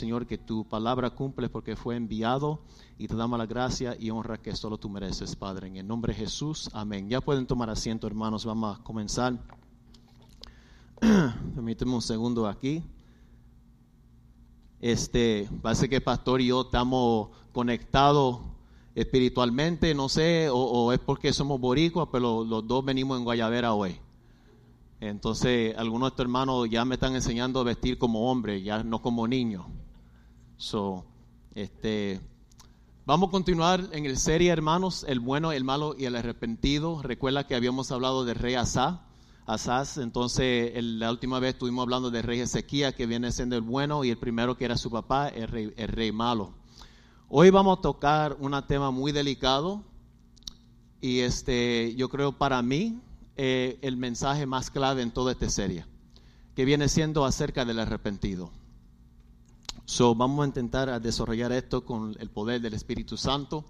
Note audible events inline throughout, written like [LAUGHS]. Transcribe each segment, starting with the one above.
Señor, que tu palabra cumple porque fue enviado y te damos la gracia y honra que solo tú mereces, Padre. En el nombre de Jesús, amén. Ya pueden tomar asiento, hermanos. Vamos a comenzar. [CLEARS THROAT] Permíteme un segundo aquí. Este, parece que pastor y yo estamos conectados espiritualmente, no sé, o, es porque somos boricuas, pero los dos venimos en Guayavera hoy. Entonces, algunos de estos hermanos ya me están enseñando a vestir como hombre, ya no como niño. So, este, vamos a continuar en el serie, hermanos, el bueno, el malo y el arrepentido. Recuerda que habíamos hablado del rey Asa, Asaz. Entonces, la última vez estuvimos hablando del rey Ezequiel, que viene siendo el bueno, y el primero que era su papá, el rey, el rey malo. Hoy vamos a tocar un tema muy delicado y este, yo creo para mí eh, el mensaje más clave en toda esta serie, que viene siendo acerca del arrepentido. So, vamos a intentar desarrollar esto con el poder del Espíritu Santo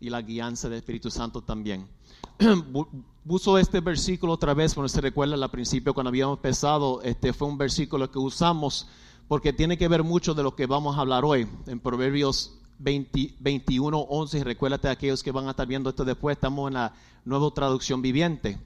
y la guianza del Espíritu Santo también. [CLEARS THROAT] Uso este versículo otra vez, cuando se recuerda al principio cuando habíamos empezado, este fue un versículo que usamos porque tiene que ver mucho de lo que vamos a hablar hoy en Proverbios 21, 11. Recuérdate a aquellos que van a estar viendo esto después, estamos en la nueva traducción viviente.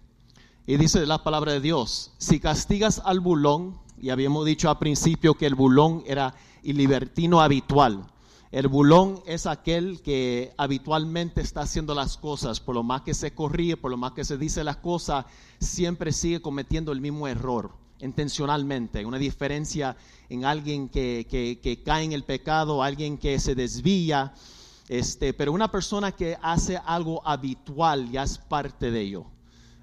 Y dice la palabra de Dios, si castigas al bulón, y habíamos dicho al principio que el bulón era y libertino habitual. El bulón es aquel que habitualmente está haciendo las cosas, por lo más que se corrige, por lo más que se dice las cosas, siempre sigue cometiendo el mismo error, intencionalmente. Una diferencia en alguien que, que, cae en el pecado, alguien que se desvía, este, pero una persona que hace algo habitual ya es parte de ello.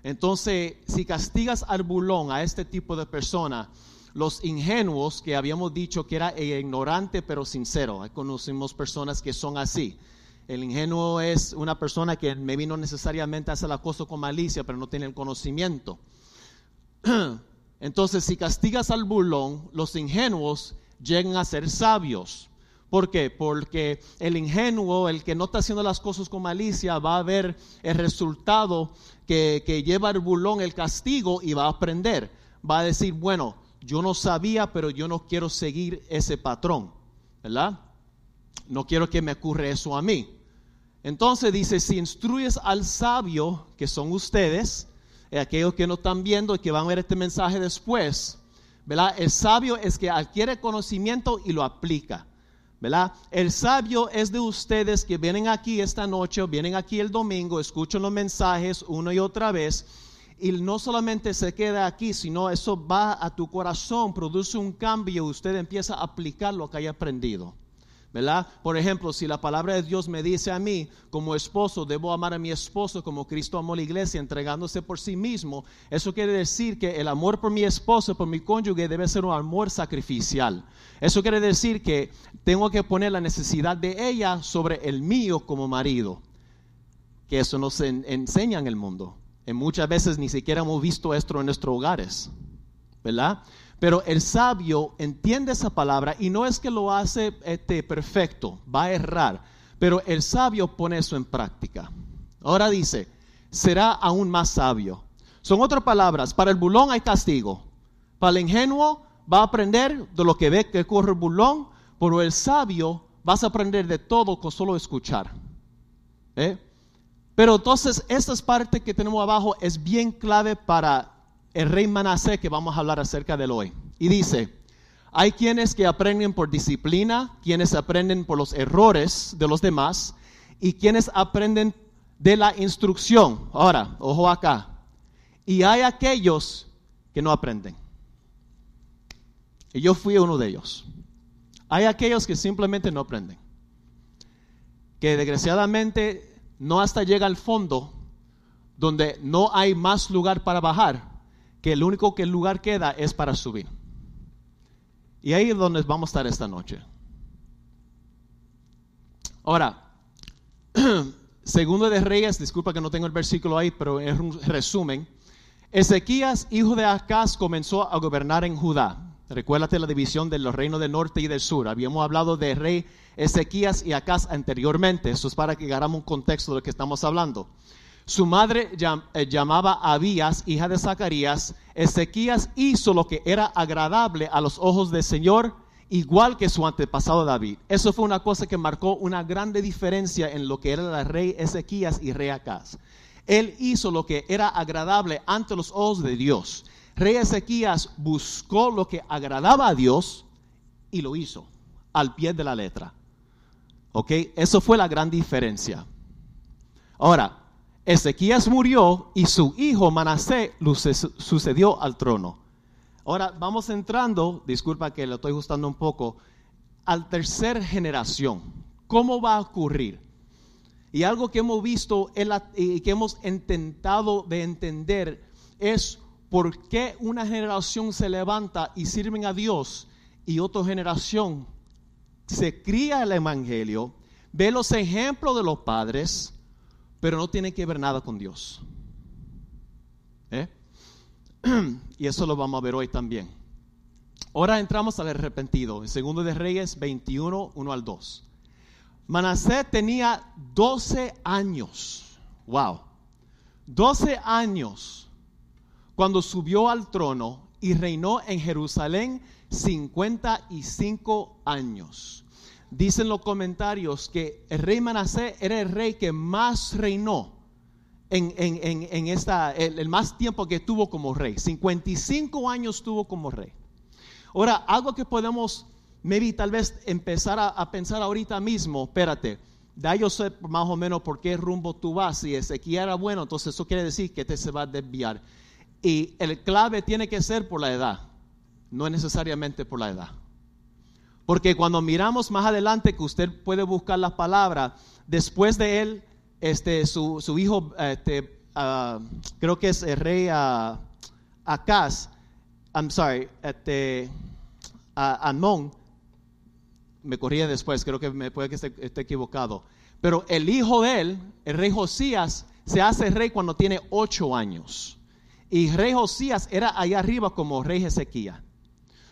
Entonces, si castigas al bulón, a este tipo de persona, los ingenuos que habíamos dicho que era ignorante pero sincero. Conocimos personas que son así. El ingenuo es una persona que maybe no necesariamente hace la cosa con malicia, pero no tiene el conocimiento. [CLEARS THROAT] Entonces, si castigas al burlón, los ingenuos llegan a ser sabios. ¿Por qué? Porque el ingenuo, el que no está haciendo las cosas con malicia, va a ver el resultado que, que lleva el burlón, el castigo, y va a aprender. Va a decir, bueno, yo no sabía, pero yo no quiero seguir ese patrón, ¿verdad? No quiero que me ocurra eso a mí. Entonces dice, si instruyes al sabio, que son ustedes, eh, aquellos que no están viendo y que van a ver este mensaje después, ¿verdad? El sabio es que adquiere conocimiento y lo aplica. ¿verdad? El sabio es de ustedes que vienen aquí esta noche o vienen aquí el domingo, escuchan los mensajes una y otra vez y no solamente se queda aquí, sino eso va a tu corazón, produce un cambio y usted empieza a aplicar lo que haya aprendido. ¿verdad? Por ejemplo, si la palabra de Dios me dice a mí, como esposo, debo amar a mi esposo como Cristo amó la iglesia, entregándose por sí mismo, eso quiere decir que el amor por mi esposo, por mi cónyuge, debe ser un amor sacrificial. Eso quiere decir que tengo que poner la necesidad de ella sobre el mío como marido. Que eso no se enseña en el mundo. Y muchas veces ni siquiera hemos visto esto en nuestros hogares, ¿verdad? Pero el sabio entiende esa palabra y no es que lo hace este, perfecto, va a errar, pero el sabio pone eso en práctica. Ahora dice, será aún más sabio. Son otras palabras, para el bulón hay castigo, para el ingenuo va a aprender de lo que ve que corre el bulón, pero el sabio vas a aprender de todo con solo escuchar. ¿Eh? Pero entonces, esta parte que tenemos abajo es bien clave para el rey Manasé que vamos a hablar acerca de él hoy. Y dice, hay quienes que aprenden por disciplina, quienes aprenden por los errores de los demás y quienes aprenden de la instrucción. Ahora, ojo acá. Y hay aquellos que no aprenden. Y yo fui uno de ellos. Hay aquellos que simplemente no aprenden. Que desgraciadamente no hasta llega al fondo, donde no hay más lugar para bajar, que el único que el lugar queda es para subir. Y ahí es donde vamos a estar esta noche. Ahora, [CLEARS THROAT] segundo de Reyes, disculpa que no tengo el versículo ahí, pero es un resumen. Ezequías, hijo de Acaz, comenzó a gobernar en Judá. Recuérdate la división de los reinos del norte y del sur. Habíamos hablado de rey Ezequías y Acaz anteriormente. Eso es para que hagamos un contexto de lo que estamos hablando. Su madre eh, llamaba Abías, hija de Zacarías. Ezequías hizo lo que era agradable a los ojos del Señor igual que su antepasado David. Eso fue una cosa que marcó una grande diferencia en lo que era el rey Ezequías y rey Acaz. Él hizo lo que era agradable ante los ojos de Dios. Rey Ezequías buscó lo que agradaba a Dios y lo hizo al pie de la letra. ¿Ok? Eso fue la gran diferencia. Ahora, Ezequías murió y su hijo Manasé sucedió al trono. Ahora vamos entrando, disculpa que lo estoy ajustando un poco, al tercer generación. ¿Cómo va a ocurrir? Y algo que hemos visto y que hemos intentado de entender es por qué una generación se levanta y sirven a Dios y otra generación se cría el Evangelio, ve los ejemplos de los padres, pero no tiene que ver nada con Dios. ¿Eh? [CLEARS THROAT] y eso lo vamos a ver hoy también. Ahora entramos al arrepentido, en segundo de Reyes 21, 1 al 2. Manasés tenía 12 años. Wow. 12 años cuando subió al trono y reinó en Jerusalén 55 años. Dicen los comentarios que el rey Manasés era el rey que más reinó en, en, esta, el, más tiempo que tuvo como rey. 55 años tuvo como rey. Ahora, algo que podemos, maybe tal vez empezar a, pensar ahorita mismo, espérate, da yo sé más o menos por qué rumbo tú vas. Si Ezequiel era bueno, entonces eso quiere decir que te se va a desviar. Y el clave tiene que ser por la edad, no necesariamente por la edad. Porque cuando miramos más adelante, que usted puede buscar las palabras, después de él, este, su, hijo, este, ah, creo que es el rey uh, Acaz, I'm sorry, este, Amón, me corría después, creo que me puede que esté, esté, equivocado. Pero el hijo de él, el rey Josías, se hace rey cuando tiene ocho años. Y rey Josías era allá arriba como rey Ezequiel.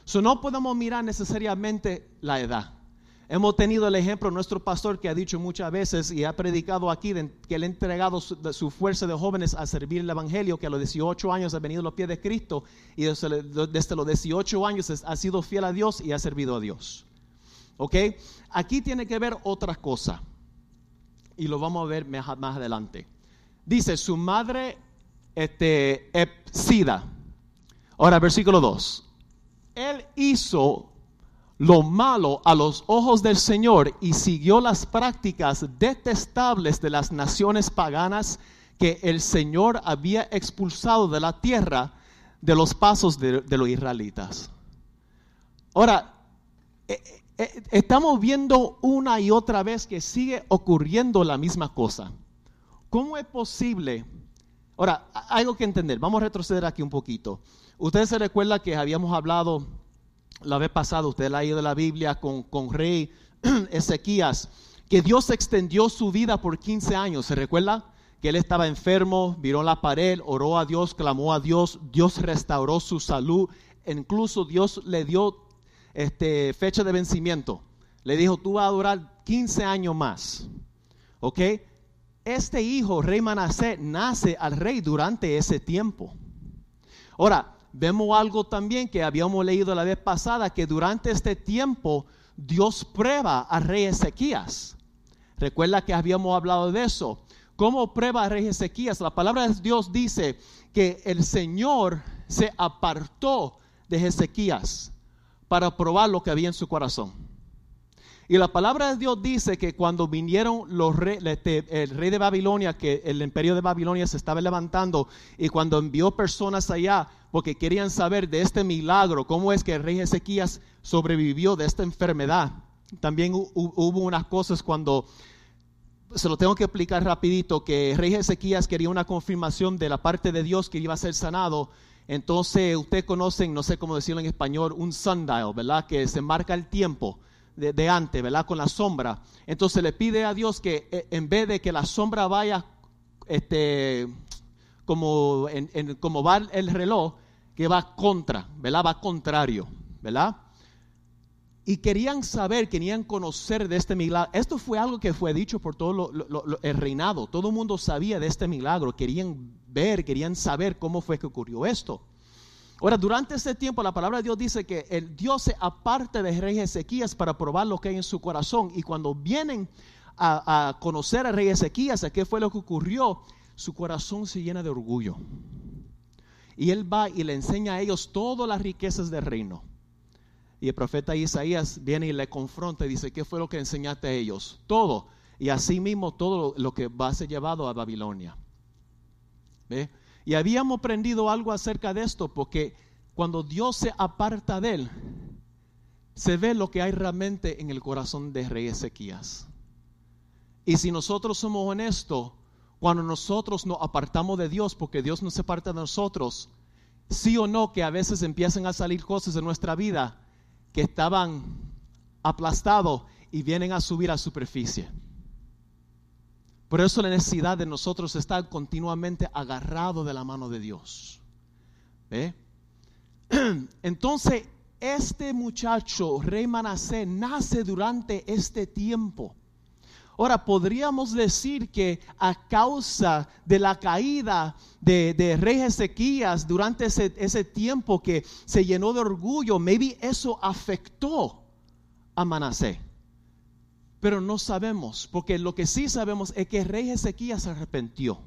So, no podemos mirar necesariamente la edad. Hemos tenido el ejemplo de nuestro pastor que ha dicho muchas veces y ha predicado aquí que él ha entregado su, fuerza de jóvenes a servir el Evangelio, que a los 18 años ha venido a los pies de Cristo y desde, los 18 años ha sido fiel a Dios y ha servido a Dios. ¿Ok? Aquí tiene que ver otra cosa y lo vamos a ver más, adelante. Dice, su madre este, Epsida. Ahora, versículo 2 él hizo lo malo a los ojos del Señor y siguió las prácticas detestables de las naciones paganas que el Señor había expulsado de la tierra de los pasos de, los israelitas. Ahora, eh, eh, estamos viendo una y otra vez que sigue ocurriendo la misma cosa. ¿Cómo es posible? Ahora, algo que entender. Vamos a retroceder aquí un poquito. Ustedes se recuerda que habíamos hablado la vez pasada, usted ha leído la Biblia con, con rey [CLEARS THROAT] Ezequías, que Dios extendió su vida por 15 años. ¿Se recuerda? Que él estaba enfermo, miró la pared, oró a Dios, clamó a Dios, Dios restauró su salud, incluso Dios le dio este, fecha de vencimiento. Le dijo, tú vas a durar 15 años más. ¿Ok? Este hijo, rey Manasé, nace al rey durante ese tiempo. Ahora, vemos algo también que habíamos leído la vez pasada, que durante este tiempo Dios prueba a rey Ezequías. Recuerda que habíamos hablado de eso. ¿Cómo prueba a rey Ezequías? La palabra de Dios dice que el Señor se apartó de Ezequías para probar lo que había en su corazón. Y la palabra de Dios dice que cuando vinieron los este, el rey de Babilonia, que el imperio de Babilonia se estaba levantando, y cuando envió personas allá porque querían saber de este milagro, cómo es que el rey Ezequías sobrevivió de esta enfermedad. También hubo unas cosas cuando, se lo tengo que explicar rapidito, que el rey Ezequías quería una confirmación de la parte de Dios que iba a ser sanado. Entonces, ustedes conocen, no sé cómo decirlo en español, un sundial, ¿verdad? Que se marca el tiempo de, antes, ¿verdad? Con la sombra. Entonces le pide a Dios que eh, en vez de que la sombra vaya este, como, en, como va el reloj, que va contra, ¿verdad? Va contrario, ¿verdad? Y querían saber, querían conocer de este milagro. Esto fue algo que fue dicho por todo el reinado. Todo el mundo sabía de este milagro. Querían ver, querían saber cómo fue que ocurrió esto. Ahora, durante este tiempo, la palabra de Dios dice que el Dios se aparte de rey Ezequías para probar lo que hay en su corazón. Y cuando vienen a, a conocer al rey Ezequías, a qué fue lo que ocurrió, su corazón se llena de orgullo. Y él va y le enseña a ellos todas las riquezas del reino. Y el profeta Isaías viene y le confronta y dice, ¿qué fue lo que enseñaste a ellos? Todo. Y así mismo todo lo que va a ser llevado a Babilonia. ¿Ve? Y habíamos aprendido algo acerca de esto, porque cuando Dios se aparta de él, se ve lo que hay realmente en el corazón de rey Ezequías. Y si nosotros somos honestos, cuando nosotros nos apartamos de Dios, porque Dios no se aparta de nosotros, sí o no que a veces empiezan a salir cosas de nuestra vida que estaban aplastados y vienen a subir a superficie. Por eso la necesidad de nosotros estar continuamente agarrado de la mano de Dios. [CLEARS THROAT] Entonces, este muchacho, rey Manasé, nace durante este tiempo. Ahora, podríamos decir que a causa de la caída de, rey Ezequías durante ese, ese, tiempo que se llenó de orgullo, maybe eso afectó a Manasé. Pero no sabemos, porque lo que sí sabemos es que el rey Ezequías se arrepintió.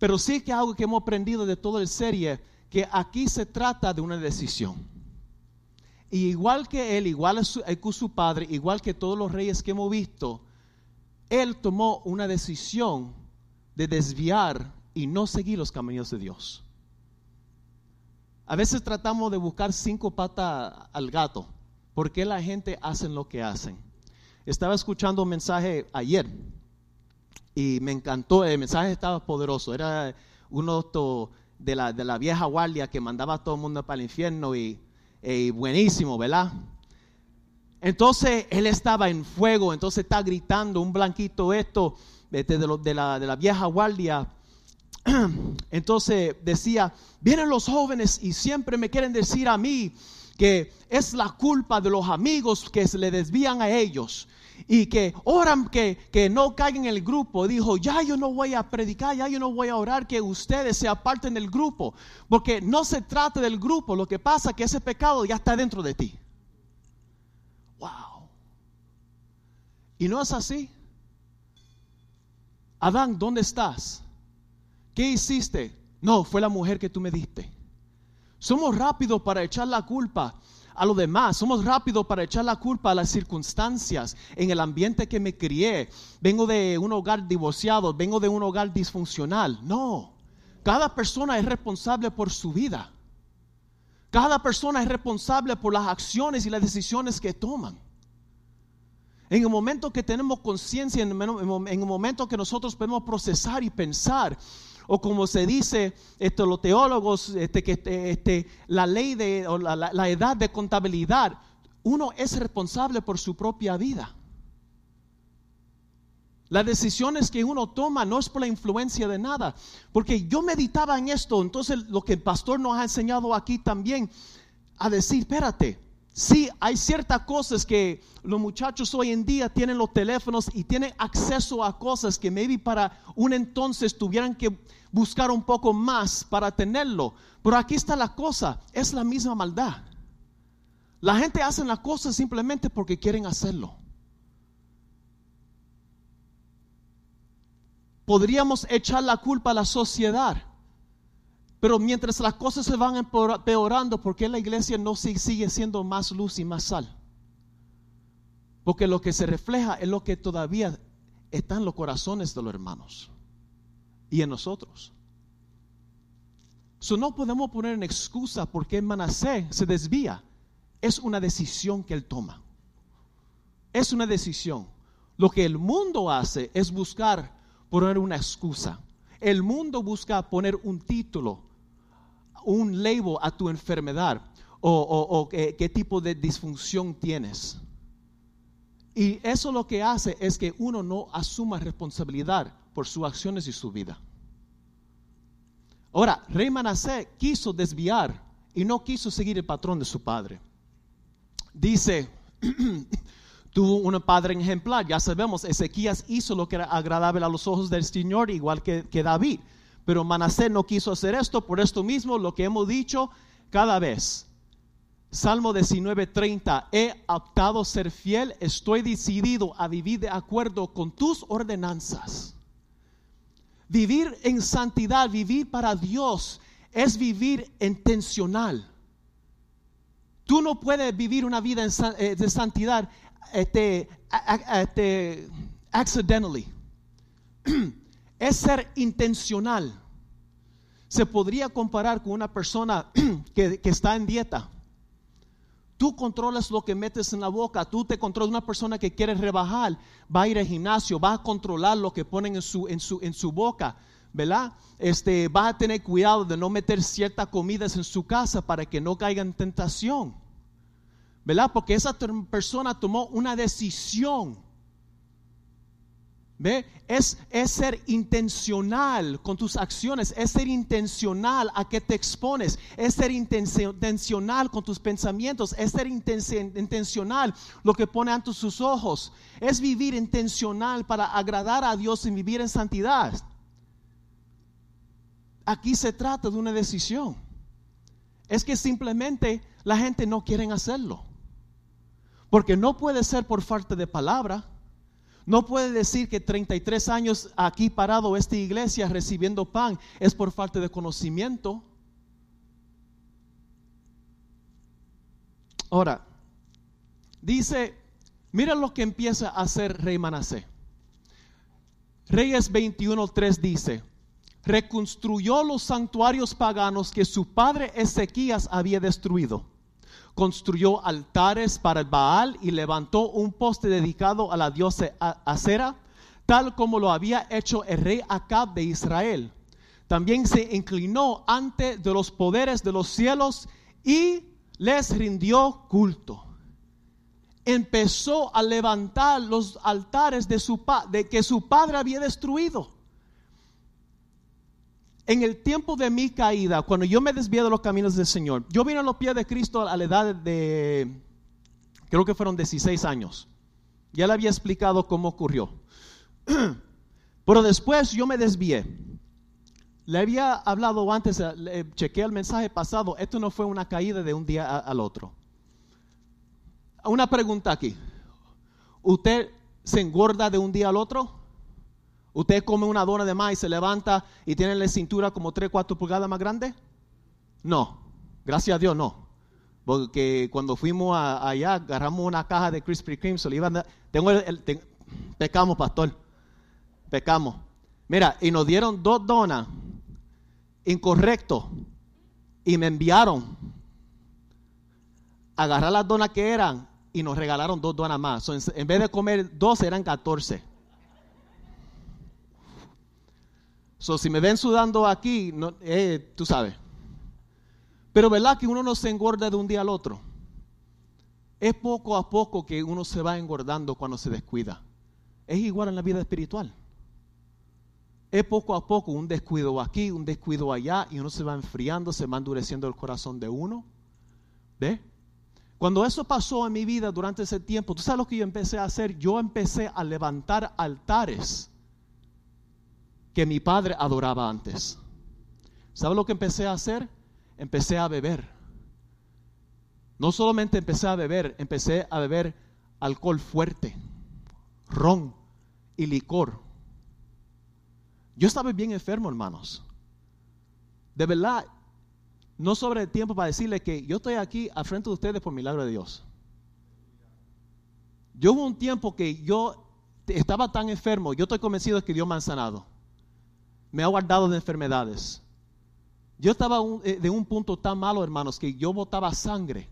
Pero sí que algo que hemos aprendido de toda la serie, que aquí se trata de una decisión. Y igual que él, igual que su padre, igual que todos los reyes que hemos visto, él tomó una decisión de desviar y no seguir los caminos de Dios. A veces tratamos de buscar cinco patas al gato. ¿Por qué la gente hace lo que hacen? Estaba escuchando un mensaje ayer y me encantó, el mensaje estaba poderoso, era uno de la, de la vieja guardia que mandaba a todo el mundo para el infierno y, buenísimo, ¿verdad? Entonces él estaba en fuego, entonces está gritando un blanquito esto de, de, la, de la vieja guardia. [CLEARS THROAT] Entonces decía, vienen los jóvenes y siempre me quieren decir a mí, que es la culpa de los amigos que se le desvían a ellos y que oran que, que, no caigan en el grupo. Dijo, ya yo no voy a predicar, ya yo no voy a orar que ustedes se aparten del grupo, porque no se trata del grupo, lo que pasa es que ese pecado ya está dentro de ti. Wow. Y no es así. Adán, ¿dónde estás? ¿Qué hiciste? No, fue la mujer que tú me diste. Somos rápidos para echar la culpa a lo demás. Somos rápidos para echar la culpa a las circunstancias, en el ambiente que me crié. Vengo de un hogar divorciado, vengo de un hogar disfuncional. No, cada persona es responsable por su vida. Cada persona es responsable por las acciones y las decisiones que toman. En el momento que tenemos conciencia, en el momento que nosotros podemos procesar y pensar, o como se dice esto, los teólogos, este, que este, este, la ley de, o la, la edad de contabilidad, uno es responsable por su propia vida. Las decisiones que uno toma no es por la influencia de nada. Porque yo meditaba en esto, entonces lo que el pastor nos ha enseñado aquí también, a decir, espérate, Sí, hay ciertas cosas que los muchachos hoy en día tienen los teléfonos y tienen acceso a cosas que maybe para un entonces tuvieran que buscar un poco más para tenerlo. Pero aquí está la cosa, es la misma maldad. La gente hace las cosas simplemente porque quieren hacerlo. Podríamos echar la culpa a la sociedad pero mientras las cosas se van empeorando, ¿por qué la iglesia no sigue siendo más luz y más sal? Porque lo que se refleja es lo que todavía está en los corazones de los hermanos y en nosotros. So, no podemos poner en excusa porque Manasé se desvía. Es una decisión que él toma. Es una decisión. Lo que el mundo hace es buscar poner una excusa. El mundo busca poner un título un label a tu enfermedad o, qué, tipo de disfunción tienes. Y eso lo que hace es que uno no asuma responsabilidad por sus acciones y su vida. Ahora, Rey Manasé quiso desviar y no quiso seguir el patrón de su padre. Dice, [CLEARS THROAT] tuvo un padre ejemplar, ya sabemos, Ezequías hizo lo que era agradable a los ojos del Señor, igual que, que David. Pero Manasés no quiso hacer esto por esto mismo, lo que hemos dicho cada vez. Salmo 19:30, he optado ser fiel, estoy decidido a vivir de acuerdo con tus ordenanzas. Vivir en santidad, vivir para Dios, es vivir intencional. Tú no puedes vivir una vida eh, de santidad este, este, accidentally. [CLEARS THROAT] Es ser intencional. Se podría comparar con una persona [CLEARS THROAT] que, está en dieta Tú controlas lo que metes en la boca. Tú te controlas. Una persona que quiere rebajar va a ir al gimnasio, va a controlar lo que ponen en su, en su, en su boca. ¿verdad? Este, va a tener cuidado de no meter ciertas comidas en su casa para que no caiga en tentación, ¿verdad? Porque esa persona tomó una decisión ¿Ve? Es, es, ser intencional con tus acciones, es ser intencional a que te expones, es ser intencional con tus pensamientos, es ser intencional lo que pone ante sus ojos, es vivir intencional para agradar a Dios y vivir en santidad. Aquí se trata de una decisión. Es que simplemente la gente no quiere hacerlo. Porque no puede ser por falta de palabra no puede decir que 33 años aquí parado esta iglesia recibiendo pan es por falta de conocimiento. Ahora, dice, mira lo que empieza a hacer rey Manasé. Reyes 21.3 dice, reconstruyó los santuarios paganos que su padre Ezequías había destruido construyó altares para el Baal y levantó un poste dedicado a la diosa Acera, tal como lo había hecho el rey Acab de Israel. También se inclinó ante de los poderes de los cielos y les rindió culto. Empezó a levantar los altares de, su, de que su padre había destruido en el tiempo de mi caída, cuando yo me desvié de los caminos del Señor, yo vine a los pies de Cristo a la edad de, creo que fueron 16 años. Ya le había explicado cómo ocurrió. [CLEARS THROAT] Pero después yo me desvié. Le había hablado antes, le chequeé el mensaje pasado, esto no fue una caída de un día al otro. Una pregunta aquí. ¿Usted se engorda de un día al otro? ¿Usted come una dona de maíz, se levanta y tiene la cintura como 3, 4 pulgadas más grande? No, gracias a Dios no. Porque cuando fuimos allá, agarramos una caja de Krispy Kreme, se iban tengo el, pecamos, pastor, pecamos. Mira, y nos dieron dos donas, incorrecto, y me enviaron a agarrar las donas que eran y nos regalaron dos donas más. en, vez de comer dos, eran 14. So, si me ven sudando aquí, no, eh, tú sabes. Pero verdad que uno no se engorda de un día al otro. Es poco a poco que uno se va engordando cuando se descuida. Es igual en la vida espiritual. Es poco a poco un descuido aquí, un descuido allá, y uno se va enfriando, se va endureciendo el corazón de uno. ¿Ve? Cuando eso pasó en mi vida durante ese tiempo, ¿tú sabes lo que yo empecé a hacer? Yo empecé a levantar altares que mi padre adoraba antes. ¿Sabe lo que empecé a hacer? Empecé a beber. No solamente empecé a beber, empecé a beber alcohol fuerte, ron y licor. Yo estaba bien enfermo, hermanos. De verdad, no sobre el tiempo para decirle que yo estoy aquí al frente de ustedes por milagro de Dios. Yo hubo un tiempo que yo estaba tan enfermo, yo estoy convencido de que Dios me ha sanado me ha guardado de enfermedades. Yo estaba eh, de un punto tan malo, hermanos, que yo botaba sangre.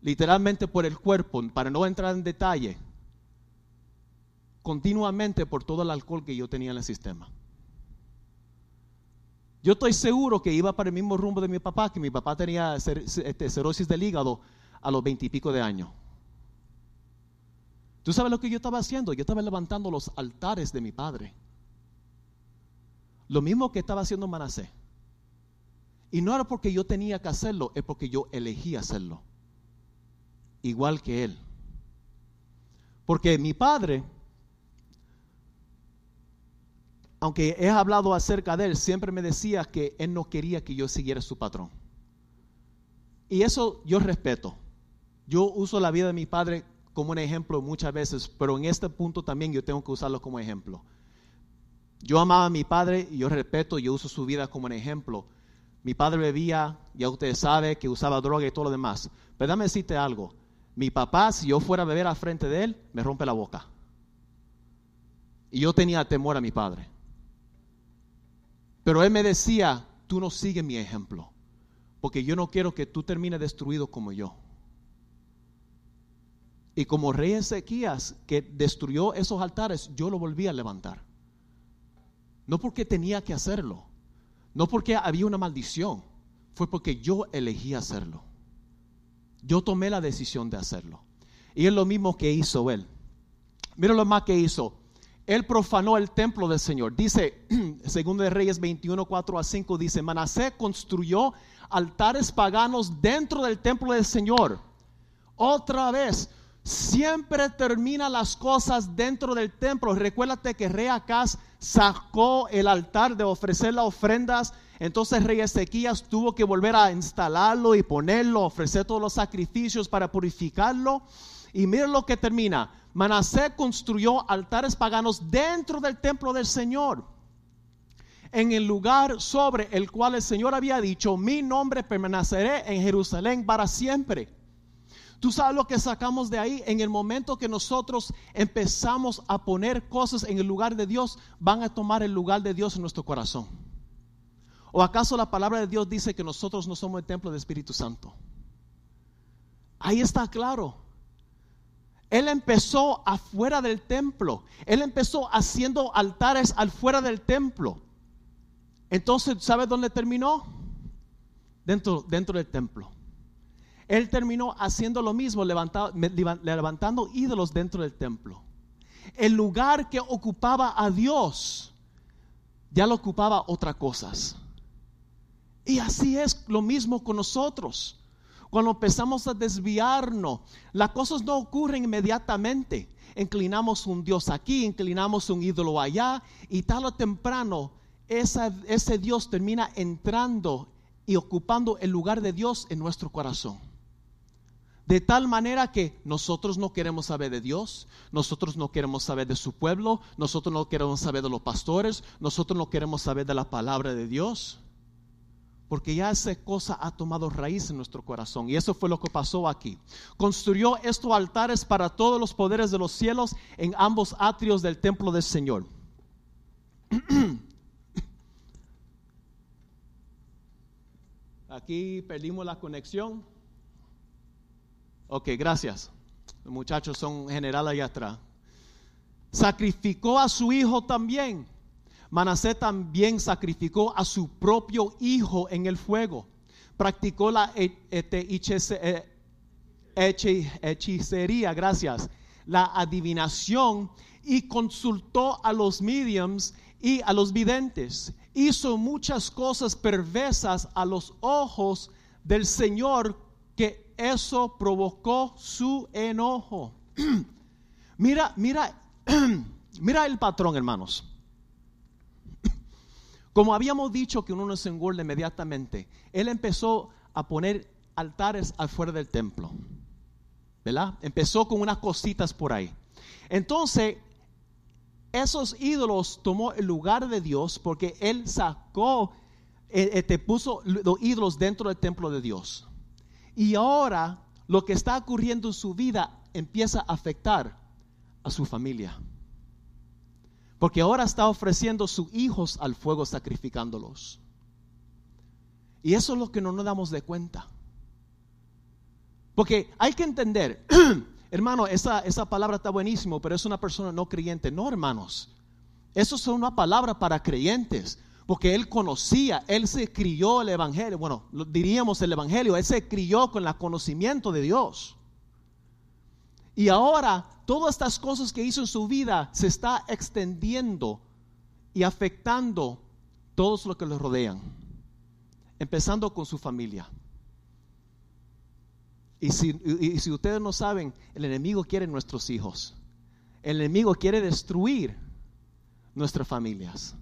Literalmente por el cuerpo, para no entrar en detalle. Continuamente por todo el alcohol que yo tenía en el sistema. Yo estoy seguro que iba para el mismo rumbo de mi papá, que mi papá tenía este, cirrosis del hígado a los veintipico de años. ¿Tú sabes lo que yo estaba haciendo? Yo estaba levantando los altares de mi padre. Lo mismo que estaba haciendo Manasé. Y no era porque yo tenía que hacerlo, es porque yo elegí hacerlo. Igual que él. Porque mi padre, aunque he hablado acerca de él, siempre me decía que él no quería que yo siguiera su patrón. Y eso yo respeto. Yo uso la vida de mi padre como un ejemplo muchas veces, pero en este punto también yo tengo que usarlo como ejemplo. Yo amaba a mi padre y yo respeto, yo uso su vida como un ejemplo. Mi padre bebía, ya ustedes saben que usaba droga y todo lo demás. Pero déjame decirte algo. Mi papá, si yo fuera a beber al frente de él, me rompe la boca. Y yo tenía temor a mi padre. Pero él me decía, tú no sigues mi ejemplo, porque yo no quiero que tú termines destruido como yo. Y como rey Ezequías, que destruyó esos altares, yo lo volví a levantar. No porque tenía que hacerlo, no porque había una maldición, fue porque yo elegí hacerlo. Yo tomé la decisión de hacerlo. Y es lo mismo que hizo él. Mira lo más que hizo. Él profanó el templo del Señor. Dice, [CLEARS THROAT] segundo de Reyes 21, 4 a 5, dice, Manasé construyó altares paganos dentro del templo del Señor. Otra vez, siempre termina las cosas dentro del templo. Recuérdate que Rey Acaz sacó el altar de ofrecer las ofrendas. Entonces Rey Ezequías tuvo que volver a instalarlo y ponerlo, ofrecer todos los sacrificios para purificarlo. Y mira lo que termina. Manasé construyó altares paganos dentro del templo del Señor. En el lugar sobre el cual el Señor había dicho, mi nombre permaneceré en Jerusalén para siempre. Tú sabes lo que sacamos de ahí. En el momento que nosotros empezamos a poner cosas en el lugar de Dios, van a tomar el lugar de Dios en nuestro corazón. ¿O acaso la palabra de Dios dice que nosotros no somos el templo del Espíritu Santo? Ahí está claro. Él empezó afuera del templo. Él empezó haciendo altares afuera del templo. Entonces, ¿sabe dónde terminó? Dentro, dentro del templo. Él terminó haciendo lo mismo, levantando ídolos dentro del templo. El lugar que ocupaba a Dios, ya lo ocupaba otras cosas. Y así es lo mismo con nosotros. Cuando empezamos a desviarnos, las cosas no ocurren inmediatamente. Inclinamos un Dios aquí, inclinamos un ídolo allá, y tal o temprano ese Dios termina entrando y ocupando el lugar de Dios en nuestro corazón. De tal manera que nosotros no queremos saber de Dios, nosotros no queremos saber de su pueblo, nosotros no queremos saber de los pastores, nosotros no queremos saber de la palabra de Dios. Porque ya esa cosa ha tomado raíz en nuestro corazón. Y eso fue lo que pasó aquí. Construyó estos altares para todos los poderes de los cielos en ambos atrios del templo del Señor. [CLEARS THROAT] Aquí perdimos la conexión. Ok, gracias. Los muchachos son general allá atrás. Sacrificó a su hijo también. Manasé también sacrificó a su propio hijo en el fuego. Practicó la e, hechicería, gracias, la adivinación y consultó a los mediums y a los videntes. Hizo muchas cosas perversas a los ojos del Señor que eso provocó su enojo. [CLEARS THROAT] mira, mira, [CLEARS THROAT] mira el patrón, hermanos. [CLEARS THROAT] Como habíamos dicho que uno no se engorda inmediatamente, él empezó a poner altares afuera del templo. ¿Verdad? Empezó con unas cositas por ahí. Entonces, esos ídolos tomó el lugar de Dios porque él sacó, eh, eh, te puso los ídolos dentro del templo de Dios. Y ahora lo que está ocurriendo en su vida empieza a afectar a su familia. Porque ahora está ofreciendo sus hijos al fuego sacrificándolos. Y eso es lo que no nos damos de cuenta. Porque hay que entender, [CLEARS THROAT] hermano, esa, esa palabra está buenísimo, pero es una persona no creyente. No, hermanos. Eso es una palabra para creyentes porque él conocía, él se crió el Evangelio, bueno, diríamos el Evangelio, él se crió con el conocimiento de Dios. Y ahora todas estas cosas que hizo en su vida se está extendiendo y afectando todos los que lo rodean, empezando con su familia. Y si, y si ustedes no saben, el enemigo quiere nuestros hijos. El enemigo quiere destruir nuestras familias.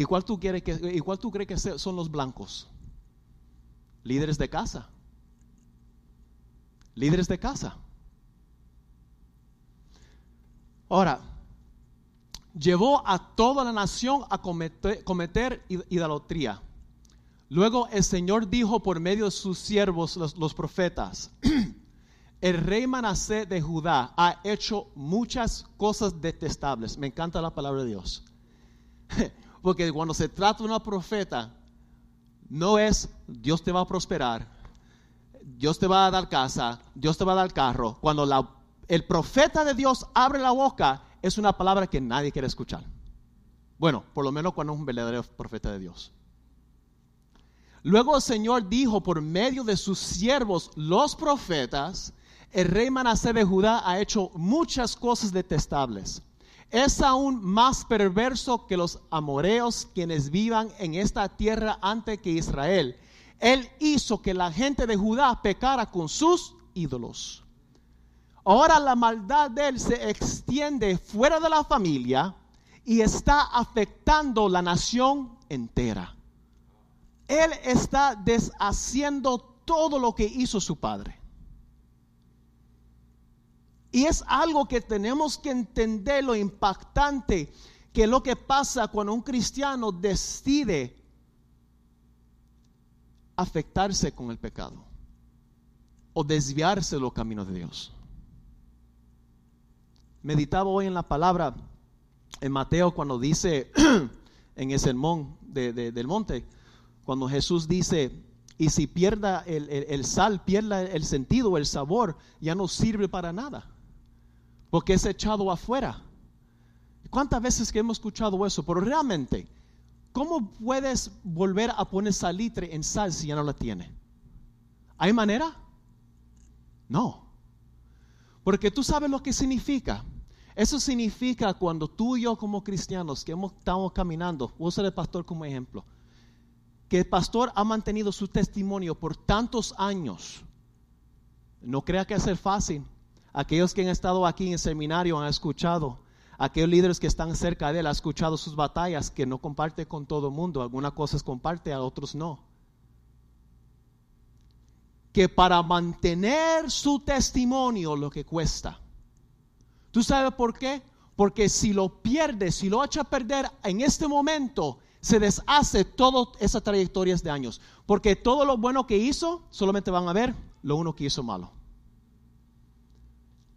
¿Y cuál tú, que, crees que son los blancos? Líderes de casa. Líderes de casa. Ahora, llevó a toda la nación a cometer, cometer idolatría. Luego el Señor dijo por medio de sus siervos, los, profetas, [CLEARS THROAT] el rey Manasé de Judá ha hecho muchas cosas detestables. Me encanta la palabra de Dios. [LAUGHS] Porque cuando se trata de una profeta, no es Dios te va a prosperar, Dios te va a dar casa, Dios te va a dar carro. Cuando el profeta de Dios abre la boca, es una palabra que nadie quiere escuchar. Bueno, por lo menos cuando es un verdadero profeta de Dios. Luego el Señor dijo por medio de sus siervos, los profetas, el rey Manasé de Judá ha hecho muchas cosas detestables. Es aún más perverso que los amoreos quienes vivan en esta tierra antes que Israel. Él hizo que la gente de Judá pecara con sus ídolos. Ahora la maldad de él se extiende fuera de la familia y está afectando la nación entera. Él está deshaciendo todo lo que hizo su padre. Y es algo que tenemos que entender lo impactante que lo que pasa cuando un cristiano decide afectarse con el pecado o desviarse de los caminos de Dios. Meditaba hoy en la palabra en Mateo cuando dice [CLEARS THROAT] en el sermón del monte, cuando Jesús dice, y si pierda el, sal, pierda el sentido, el sabor, ya no sirve para nada, porque es echado afuera. ¿Cuántas veces que hemos escuchado eso? Pero realmente, ¿cómo puedes volver a poner salitre en sal si ya no la tiene? ¿Hay manera? No. Porque tú sabes lo que significa. Eso significa cuando tú y yo como cristianos que hemos, estamos caminando, usa el pastor como ejemplo, que el pastor ha mantenido su testimonio por tantos años. No crea que es fácil. Aquellos que han estado aquí en el seminario han escuchado. Aquellos líderes que están cerca de él han escuchado sus batallas que no comparte con todo el mundo. Algunas cosas comparte, a otros no. Que para mantener su testimonio lo que cuesta. ¿Tú sabes por qué? Porque si lo pierde, si lo echa a perder en este momento, se deshace todas esas trayectorias de años. Porque todo lo bueno que hizo, solamente van a ver lo uno que hizo malo.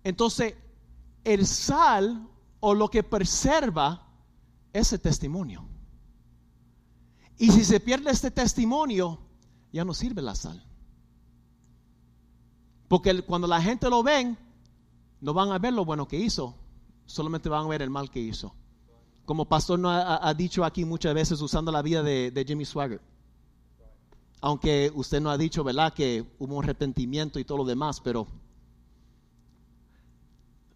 Entonces, el sal o lo que preserva ese testimonio. Y si se pierde este testimonio, ya no sirve la sal. Porque cuando la gente lo ven, no van a ver lo bueno que hizo, solamente van a ver el mal que hizo como pastor no ha, dicho aquí muchas veces usando la vida de, Jimmy Swagger. Aunque usted no ha dicho, ¿verdad?, que hubo un arrepentimiento y todo lo demás, pero...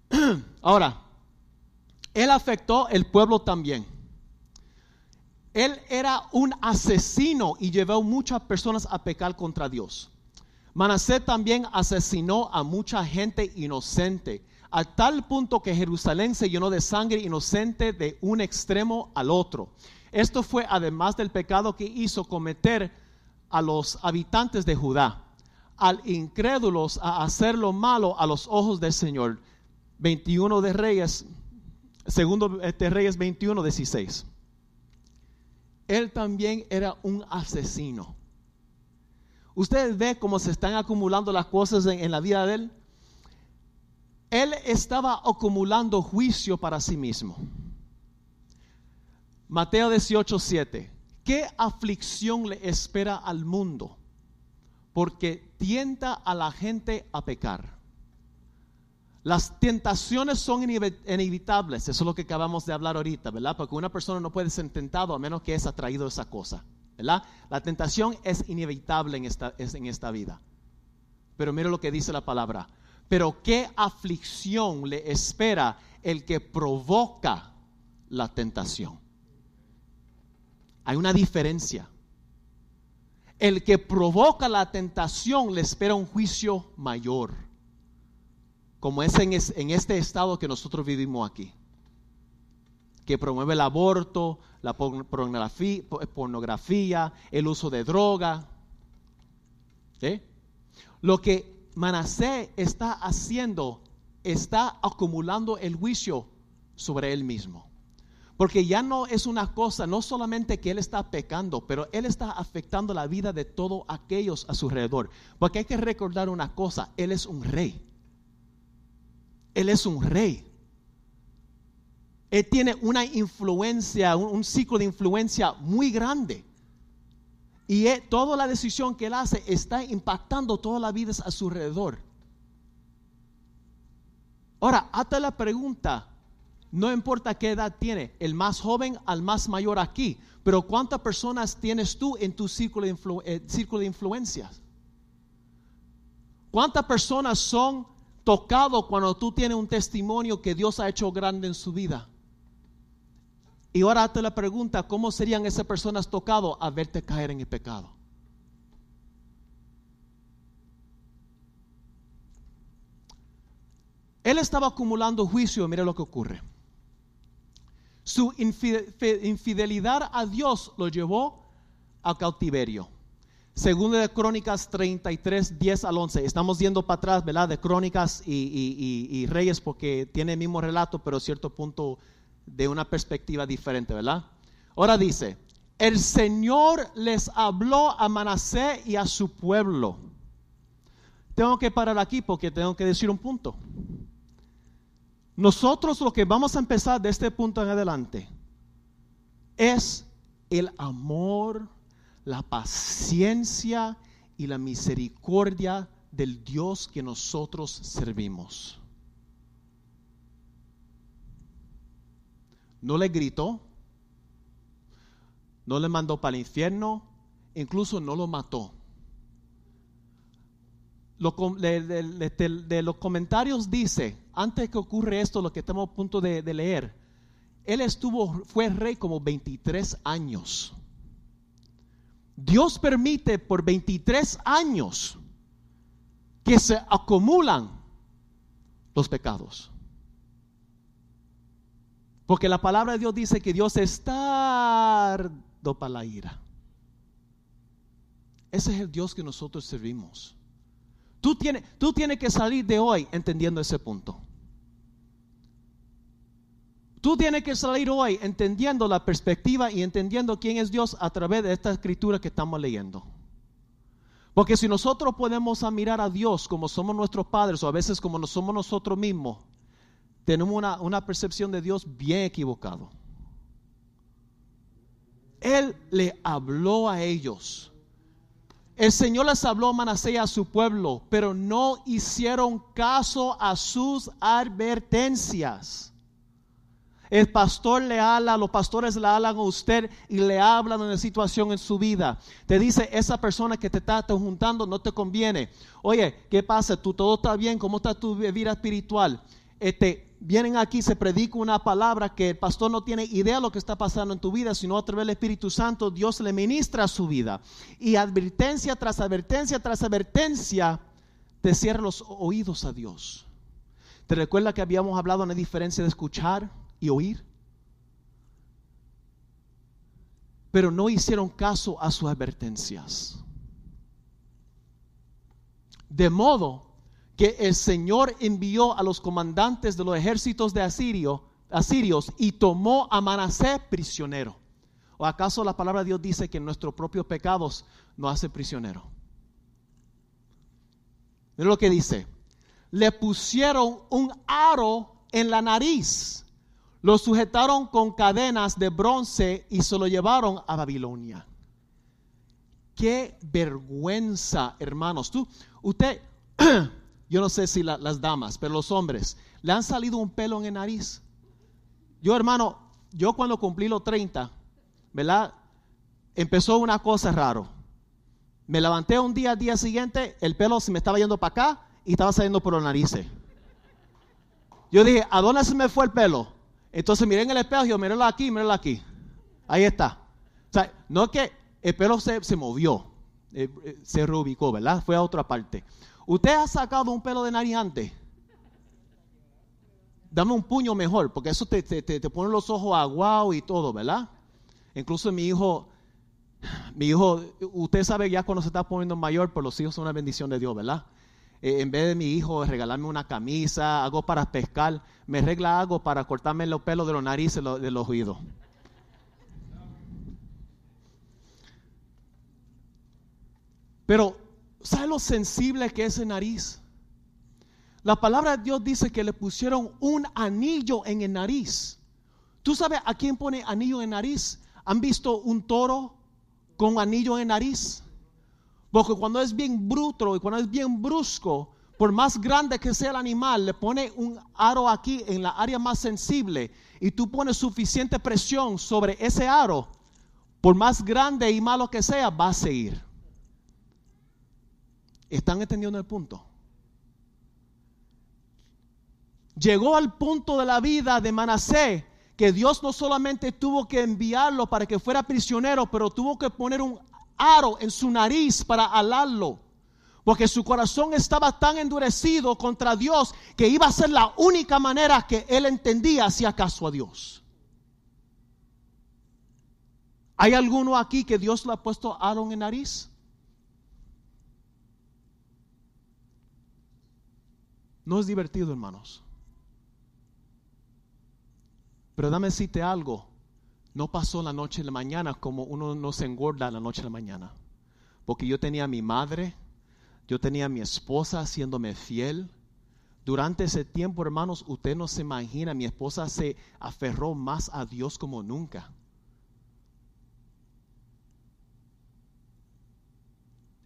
[CLEARS THROAT] Ahora, él afectó el pueblo también. Él era un asesino y llevó muchas personas a pecar contra Dios. Manasé también asesinó a mucha gente inocente a tal punto que Jerusalén se llenó de sangre inocente de un extremo al otro. Esto fue además del pecado que hizo cometer a los habitantes de Judá, al incrédulos a hacer lo malo a los ojos del Señor. 21 de Reyes, segundo de Reyes 21, 16. Él también era un asesino. Usted ve cómo se están acumulando las cosas en, en la vida de él él estaba acumulando juicio para sí mismo. Mateo 18, 7. ¿Qué aflicción le espera al mundo? Porque tienta a la gente a pecar. Las tentaciones son inevitables, eso es lo que acabamos de hablar ahorita, ¿verdad? Porque una persona no puede ser tentado a menos que es atraído a esa cosa, ¿verdad? La tentación es inevitable en esta, en esta vida. Pero mire lo que dice la palabra. Pero qué aflicción le espera el que provoca la tentación. Hay una diferencia. El que provoca la tentación le espera un juicio mayor, como es en, este estado que nosotros vivimos aquí. que promueve el aborto, la pornografía, el uso de droga. Lo que Manasé está haciendo, está acumulando el juicio sobre él mismo. Porque ya no es una cosa, no solamente que él está pecando, pero él está afectando la vida de todos aquellos a su alrededor. Porque hay que recordar una cosa, él es un rey. Él es un rey. Él tiene una influencia, un, ciclo de influencia muy grande. Y toda la decisión que él hace está impactando todas las vidas a su alrededor. Ahora, hasta la pregunta, no importa qué edad tiene, el más joven al más mayor aquí, pero ¿cuántas personas tienes tú en tu círculo de, eh, círculo de influencias? ¿Cuántas personas son tocados cuando tú tienes un testimonio que Dios ha hecho grande en su vida? Y ahora te la pregunta, ¿cómo serían esas personas tocados a verte caer en el pecado? Él estaba acumulando juicio, mira lo que ocurre. Su infidelidad a Dios lo llevó a cautiverio. Segunda de Crónicas 33, 10 al 11. Estamos yendo para atrás, ¿verdad? De Crónicas y, Reyes porque tiene el mismo relato, pero cierto punto de una perspectiva diferente, ¿verdad? Ahora dice, el Señor les habló a Manasé y a su pueblo. Tengo que parar aquí porque tengo que decir un punto. Nosotros lo que vamos a empezar de este punto en adelante es el amor, la paciencia y la misericordia del Dios que nosotros servimos. No le gritó, no le mandó para el infierno, incluso no lo mató. de, los comentarios dice antes que ocurre esto, lo que estamos a punto de, leer, él estuvo, fue rey como 23 años. Dios permite por 23 años que se acumulan los pecados. Porque la palabra de Dios dice que Dios es tardo para la ira. Ese es el Dios que nosotros servimos. Tú tú tienes que salir de hoy entendiendo ese punto. Tú tienes que salir hoy entendiendo la perspectiva y entendiendo quién es Dios a través de esta escritura que estamos leyendo. Porque si nosotros podemos mirar a Dios como somos nuestros padres o a veces como no somos nosotros mismos, tenemos una, una percepción de Dios bien equivocado. Él le habló a ellos. El Señor les habló a Manasés a su pueblo, pero no hicieron caso a sus advertencias. El pastor le habla, los pastores le hablan a usted y le hablan de una situación en su vida. Te dice, esa persona que te está juntando no te conviene. Oye, ¿qué pasa? ¿Tú todo está bien? ¿Cómo está tu vida espiritual? Este, vienen aquí, se predica una palabra que el pastor no tiene idea de lo que está pasando en tu vida, sino a través del Espíritu Santo Dios le ministra a su vida. Y advertencia tras advertencia tras advertencia te cierra los oídos a Dios. ¿Te recuerda que habíamos hablado de la diferencia de escuchar? Y oír. Pero no hicieron caso a sus advertencias. De modo que el Señor envió a los comandantes de los ejércitos de Asirio, asirios y tomó a Manasés prisionero. ¿O acaso la palabra de Dios dice que nuestros propios pecados nos hace prisionero? Mira lo que dice. Le pusieron un aro en la nariz lo sujetaron con cadenas de bronce y se lo llevaron a Babilonia. Qué vergüenza, hermanos. Tú, usted, [CLEARS THROAT] yo no sé si las damas, pero los hombres, ¿le han salido un pelo en el nariz? Yo, hermano, yo cuando cumplí los 30, ¿verdad? Empezó una cosa raro. Me levanté un día, al día siguiente, el pelo se me estaba yendo para acá y estaba saliendo por los narices. Yo dije, ¿a dónde se me fue el pelo? Entonces miré en el espejo, yo míralo aquí, míralo aquí. Ahí está. O sea, no es que el pelo se, movió, eh, eh, se reubicó, ¿verdad? Fue a otra parte. ¿Usted ha sacado un pelo de nariz antes? dame un puño mejor, porque eso te, te, te pone los ojos aguados y todo, ¿verdad? Incluso mi hijo, mi hijo, usted sabe ya cuando se está poniendo mayor, pues los hijos son una bendición de Dios, ¿verdad? Eh, en vez de mi hijo regalarme una camisa, algo para pescar, me regla algo para cortarme los pelos de los narices, de los oídos. Pero, ¿sabe lo sensible que es el nariz? La palabra de Dios dice que le pusieron un anillo en el nariz. ¿Tú sabes a quién pone anillo en nariz? ¿Han visto un toro con anillo en nariz? Porque cuando es bien bruto y cuando es bien brusco, por más grande que sea el animal, le pone un aro aquí en la área más sensible y tú pones suficiente presión sobre ese aro, por más grande y malo que sea, va a seguir. ¿Están entendiendo el punto? Llegó al punto de la vida de Manasé que Dios no solamente tuvo que enviarlo para que fuera prisionero, pero tuvo que poner un aro en su nariz para alarlo. Porque su corazón estaba tan endurecido contra Dios que iba a ser la única manera que él entendía si acaso a Dios. ¿Hay alguno aquí que Dios le ha puesto aro en nariz? No es divertido, hermanos. Pero dame decirte algo. No pasó la noche y la mañana como uno no se engorda la noche y la mañana. Porque yo tenía a mi madre, yo tenía a mi esposa haciéndome fiel. Durante ese tiempo, hermanos, usted no se imagina, mi esposa se aferró más a Dios como nunca.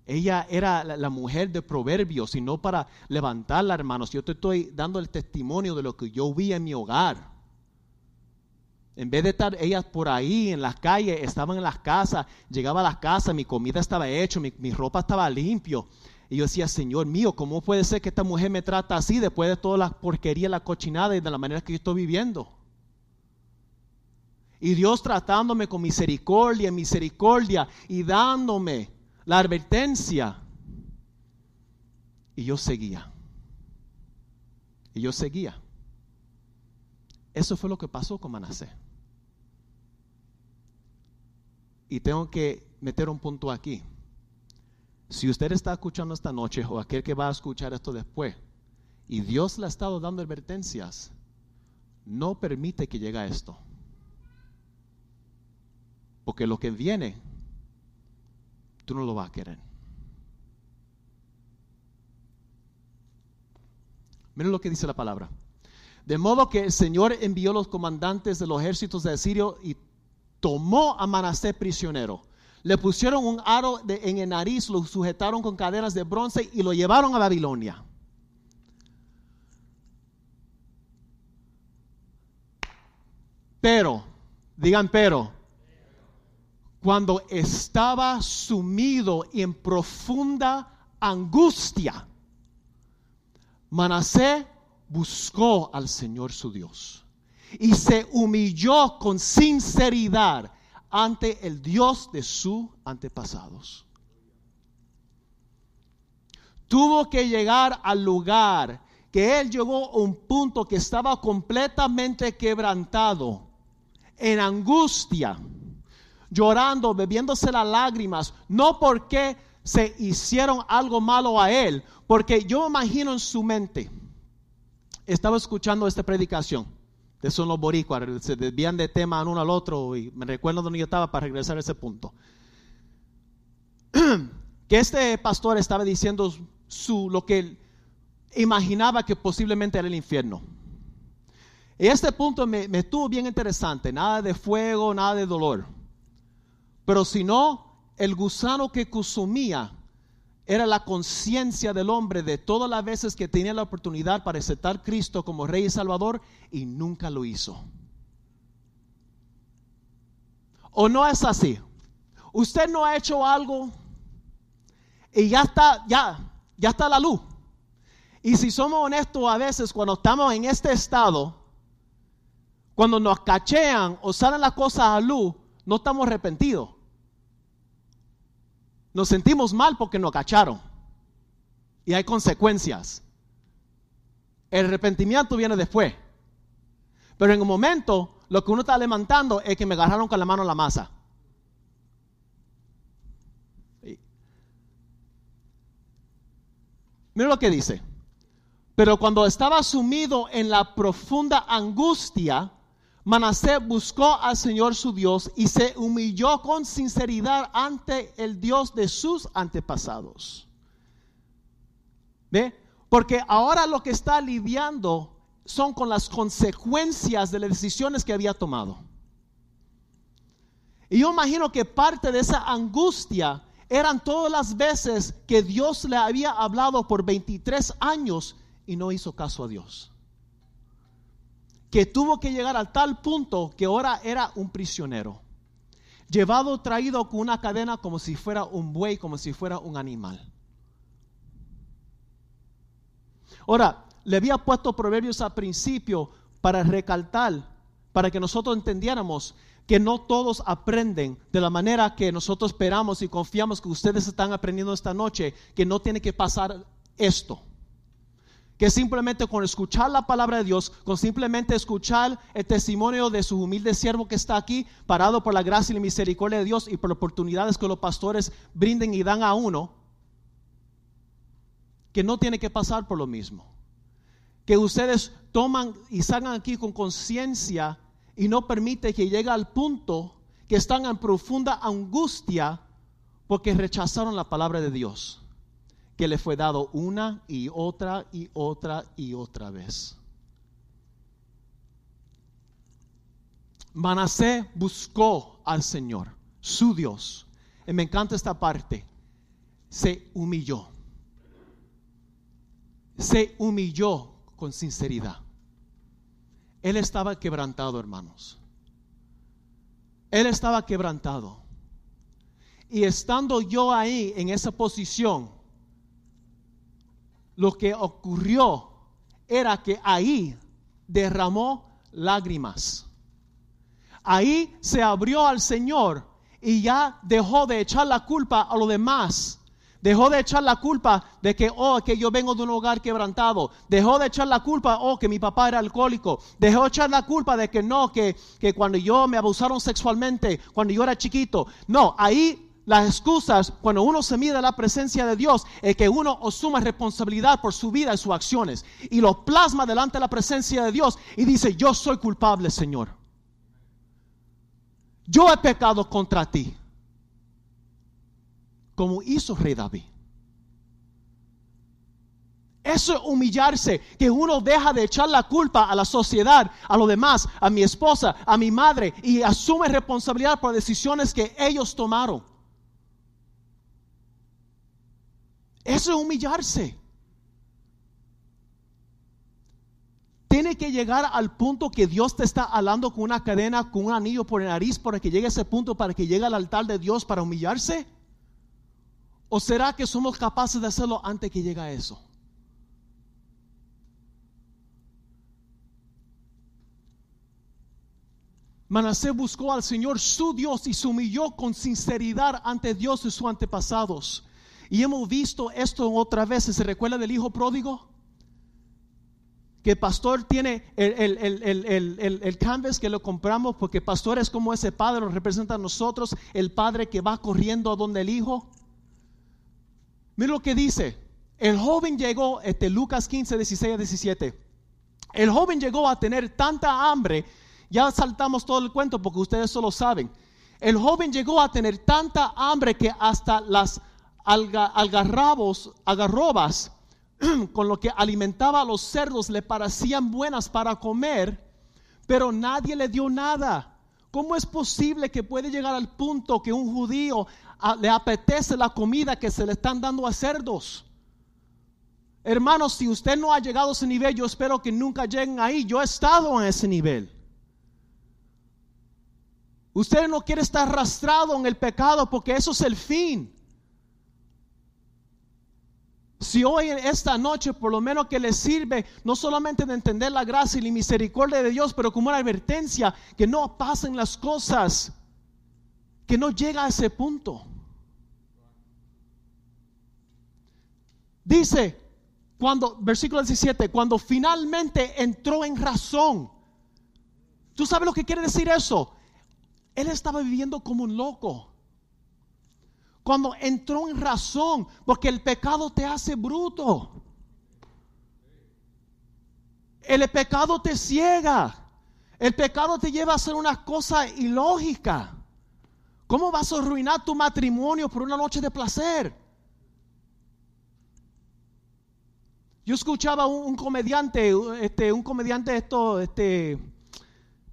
Ella era la, mujer de proverbios y no para levantarla, hermanos. Yo te estoy dando el testimonio de lo que yo vi en mi hogar. En vez de estar ellas por ahí en las calles, estaban en las casas, llegaba a las casas, mi comida estaba hecha, mi, ropa estaba limpio. Y yo decía, Señor mío, ¿cómo puede ser que esta mujer me trata así después de toda la porquería, la cochinada y de la manera que yo estoy viviendo? Y Dios tratándome con misericordia, misericordia y dándome la advertencia. Y yo seguía. Y yo seguía. Eso fue lo que pasó con Manasé. Y tengo que meter un punto aquí. Si usted está escuchando esta noche o aquel que va a escuchar esto después, y Dios le ha estado dando advertencias, no permite que llegue a esto. Porque lo que viene, tú no lo vas a querer. Miren lo que dice la palabra. De modo que el Señor envió los comandantes de los ejércitos de Asirio y tomó a Manasés prisionero. Le pusieron un aro en el nariz, lo sujetaron con cadenas de bronce y lo llevaron a Babilonia. Pero, digan pero, cuando estaba sumido en profunda angustia, Manasés buscó al Señor su Dios y se humilló con sinceridad ante el Dios de sus antepasados. Tuvo que llegar al lugar que él llegó a un punto que estaba completamente quebrantado, en angustia, llorando, bebiéndose las lágrimas, no porque se hicieron algo malo a él, porque yo imagino en su mente, estaba escuchando esta predicación. De son los boricuas, se desvían de tema uno al otro y me recuerdo donde yo estaba para regresar a ese punto. [CLEARS THROAT] que este pastor estaba diciendo su, lo que imaginaba que posiblemente era el infierno. Y este punto me, me estuvo bien interesante, nada de fuego, nada de dolor. Pero si no, el gusano que consumía era la conciencia del hombre de todas las veces que tenía la oportunidad para aceptar a Cristo como Rey y Salvador y nunca lo hizo. ¿O no es así? Usted no ha hecho algo y ya está, ya, ya está la luz. Y si somos honestos a veces cuando estamos en este estado, cuando nos cachean o salen las cosas a luz, no estamos arrepentidos. Nos sentimos mal porque nos cacharon. Y hay consecuencias. El arrepentimiento viene después. Pero en un momento, lo que uno está levantando es que me agarraron con la mano la masa. Mira lo que dice. Pero cuando estaba sumido en la profunda angustia, Manasés buscó al Señor su Dios y se humilló con sinceridad ante el Dios de sus antepasados. ¿Ve? Porque ahora lo que está lidiando son con las consecuencias de las decisiones que había tomado. Y yo imagino que parte de esa angustia eran todas las veces que Dios le había hablado por 23 años y no hizo caso a Dios que tuvo que llegar al tal punto que ahora era un prisionero, llevado, traído con una cadena como si fuera un buey, como si fuera un animal. Ahora, le había puesto proverbios al principio para recalcar, para que nosotros entendiéramos que no todos aprenden de la manera que nosotros esperamos y confiamos que ustedes están aprendiendo esta noche, que no tiene que pasar esto que simplemente con escuchar la palabra de Dios, con simplemente escuchar el testimonio de su humilde siervo que está aquí, parado por la gracia y la misericordia de Dios y por oportunidades que los pastores brinden y dan a uno, que no tiene que pasar por lo mismo. Que ustedes toman y salgan aquí con conciencia y no permite que llegue al punto que están en profunda angustia porque rechazaron la palabra de Dios que le fue dado una y otra y otra y otra vez. Manasé buscó al Señor, su Dios. Y me encanta esta parte. Se humilló. Se humilló con sinceridad. Él estaba quebrantado, hermanos. Él estaba quebrantado. Y estando yo ahí en esa posición, lo que ocurrió era que ahí derramó lágrimas. Ahí se abrió al Señor y ya dejó de echar la culpa a los demás. Dejó de echar la culpa de que, oh, que yo vengo de un hogar quebrantado. Dejó de echar la culpa, oh, que mi papá era alcohólico. Dejó de echar la culpa de que no, que, que cuando yo me abusaron sexualmente, cuando yo era chiquito. No, ahí las excusas, cuando uno se mide la presencia de Dios, es que uno asuma responsabilidad por su vida y sus acciones. Y lo plasma delante de la presencia de Dios y dice, yo soy culpable, Señor. Yo he pecado contra ti. Como hizo rey David. Eso es humillarse, que uno deja de echar la culpa a la sociedad, a los demás, a mi esposa, a mi madre, y asume responsabilidad por decisiones que ellos tomaron. Eso es humillarse. Tiene que llegar al punto que Dios te está hablando con una cadena, con un anillo por el nariz para que llegue a ese punto, para que llegue al altar de Dios para humillarse. ¿O será que somos capaces de hacerlo antes que llegue a eso? Manasés buscó al Señor su Dios y se humilló con sinceridad ante Dios y sus antepasados. Y hemos visto esto otra vez. ¿Se recuerda del hijo pródigo? Que el pastor tiene el, el, canvas que lo compramos porque pastor es como ese padre, lo representa a nosotros, el padre que va corriendo a donde el hijo. Mira lo que dice. El joven llegó, este Lucas 15, 16 a 17. El joven llegó a tener tanta hambre, ya saltamos todo el cuento porque ustedes solo saben. El joven llegó a tener tanta hambre que hasta las algarrabos, agarrobas [CLEARS THROAT] con lo que alimentaba a los cerdos le parecían buenas para comer, pero nadie le dio nada. ¿Cómo es posible que puede llegar al punto que un judío ah, le apetece la comida que se le están dando a cerdos? Hermanos, si usted no ha llegado a ese nivel, yo espero que nunca lleguen ahí. Yo he estado en ese nivel. Usted no quiere estar arrastrado en el pecado porque eso es el fin. Si hoy, esta noche, por lo menos que le sirve, no solamente de entender la gracia y la misericordia de Dios, pero como una advertencia, que no pasen las cosas, que no llega a ese punto. Dice, cuando, versículo 17, cuando finalmente entró en razón, ¿Tú sabes lo que quiere decir eso? Él estaba viviendo como un loco. Cuando entró en razón, porque el pecado te hace bruto. El pecado te ciega. El pecado te lleva a hacer una cosa ilógica. ¿Cómo vas a arruinar tu matrimonio por una noche de placer? Yo escuchaba un, comediante, este, un comediante esto, este,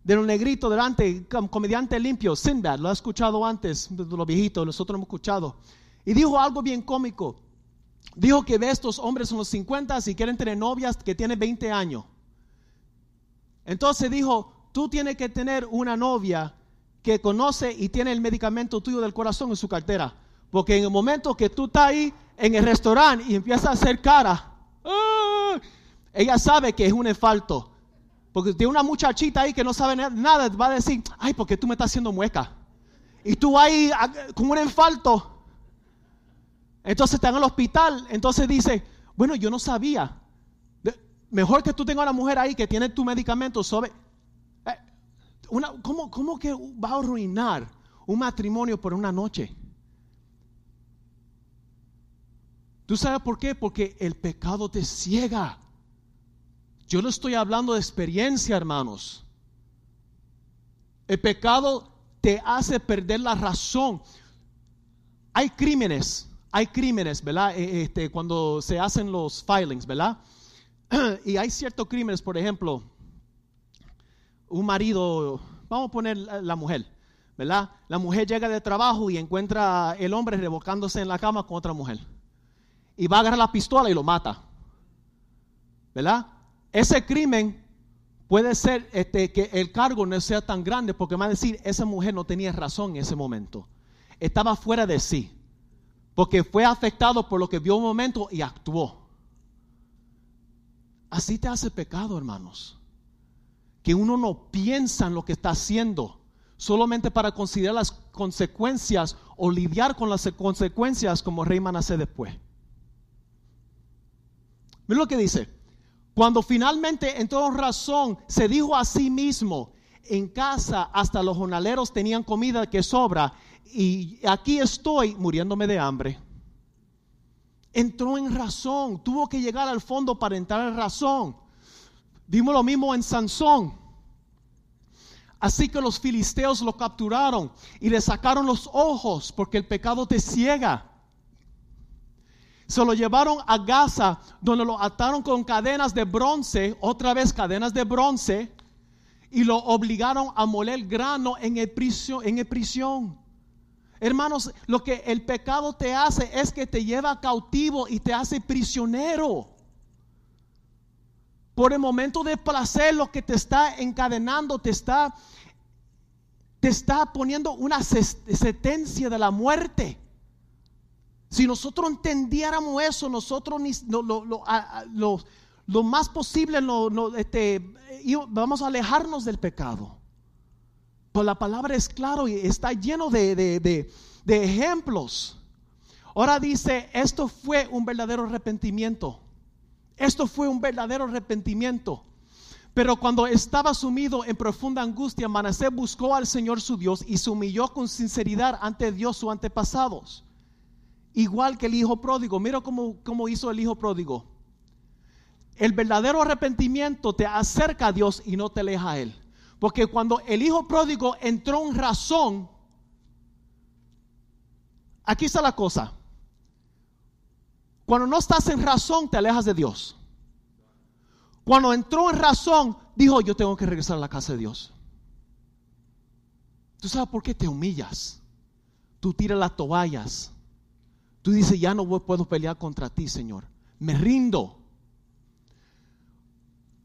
de los negritos delante, un comediante limpio, Sinbad, lo ha escuchado antes, de los viejitos, nosotros lo hemos escuchado. Y dijo algo bien cómico. Dijo que ve estos hombres en los 50 y quieren tener novias que tienen 20 años. Entonces dijo, tú tienes que tener una novia que conoce y tiene el medicamento tuyo del corazón en su cartera. Porque en el momento que tú estás ahí en el restaurante y empiezas a hacer cara, ¡ah! ella sabe que es un enfalto. Porque tiene una muchachita ahí que no sabe nada, va a decir, ay, porque tú me estás haciendo mueca. Y tú ahí ah, con un enfalto. Entonces está en el hospital. Entonces dice, bueno, yo no sabía. Mejor que tú tengas una mujer ahí que tiene tu medicamento sobre... Eh, una, ¿cómo, ¿Cómo que va a arruinar un matrimonio por una noche? ¿Tú sabes por qué? Porque el pecado te ciega. Yo no estoy hablando de experiencia, hermanos. El pecado te hace perder la razón. Hay crímenes, hay crímenes, ¿verdad? E, este, cuando se hacen los filings, ¿verdad? [CLEARS THROAT] y hay ciertos crímenes, por ejemplo, un marido, vamos a poner la mujer, ¿verdad? La mujer llega de trabajo y encuentra el hombre revocándose en la cama con otra mujer. Y va a agarrar la pistola y lo mata. ¿Verdad? Ese crimen puede ser este, que el cargo no sea tan grande porque va a decir, esa mujer no tenía razón en ese momento. Estaba fuera de sí. Porque fue afectado por lo que vio un momento y actuó. Así te hace pecado, hermanos. Que uno no piensa en lo que está haciendo, solamente para considerar las consecuencias o lidiar con las consecuencias como rey Manasé después. Mira lo que dice. Cuando finalmente entró razón, se dijo a sí mismo, en casa hasta los jornaleros tenían comida que sobra y aquí estoy muriéndome de hambre entró en razón, tuvo que llegar al fondo para entrar en razón. Vimos lo mismo en Sansón. Así que los filisteos lo capturaron y le sacaron los ojos porque el pecado te ciega. Se lo llevaron a Gaza, donde lo ataron con cadenas de bronce, otra vez cadenas de bronce, y lo obligaron a moler grano en el, prisión, en prisión. Hermanos, lo que el pecado te hace es que te lleva cautivo y te hace prisionero. Por el momento de placer, lo que te está encadenando, te está, te está poniendo una sentencia de la muerte. Si nosotros entendiéramos eso, nosotros lo, más posible este, vamos a alejarnos del pecado. Pues la palabra es claro y está lleno de, ejemplos. Ahora dice, esto fue un verdadero arrepentimiento. Esto fue un verdadero arrepentimiento. Pero cuando estaba sumido en profunda angustia, Manasés buscó al Señor su Dios y se humilló con sinceridad ante Dios sus antepasados. Igual que el hijo pródigo. Mira cómo, cómo hizo el hijo pródigo. El verdadero arrepentimiento te acerca a Dios y no te aleja a Él. Porque cuando el hijo pródigo entró en razón, aquí está la cosa. Cuando no estás en razón, te alejas de Dios. Cuando entró en razón, dijo, yo tengo que regresar a la casa de Dios. ¿Tú sabes por qué te humillas? Tú tiras las toallas. Tú dices, ya no puedo pelear contra ti, Señor. Me rindo.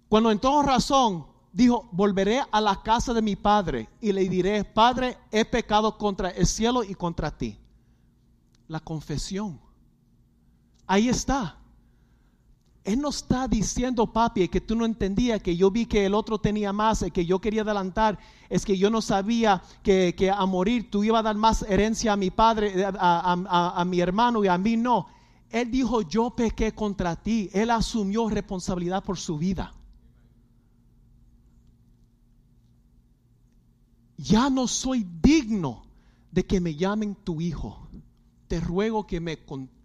Cuando en razón, dijo, volveré a la casa de mi padre y le diré, Padre, he pecado contra el cielo y contra ti. La confesión. Ahí está. Él no está diciendo, papi, que tú no entendías, que yo vi que el otro tenía más, que yo quería adelantar, es que yo no sabía que, a morir tú ibas a dar más herencia a mi padre, a, a mi hermano y a mí no. Él dijo, yo pequé contra ti. Él asumió responsabilidad por su vida. ya no soy digno de que me llamen tu hijo. Te ruego que me,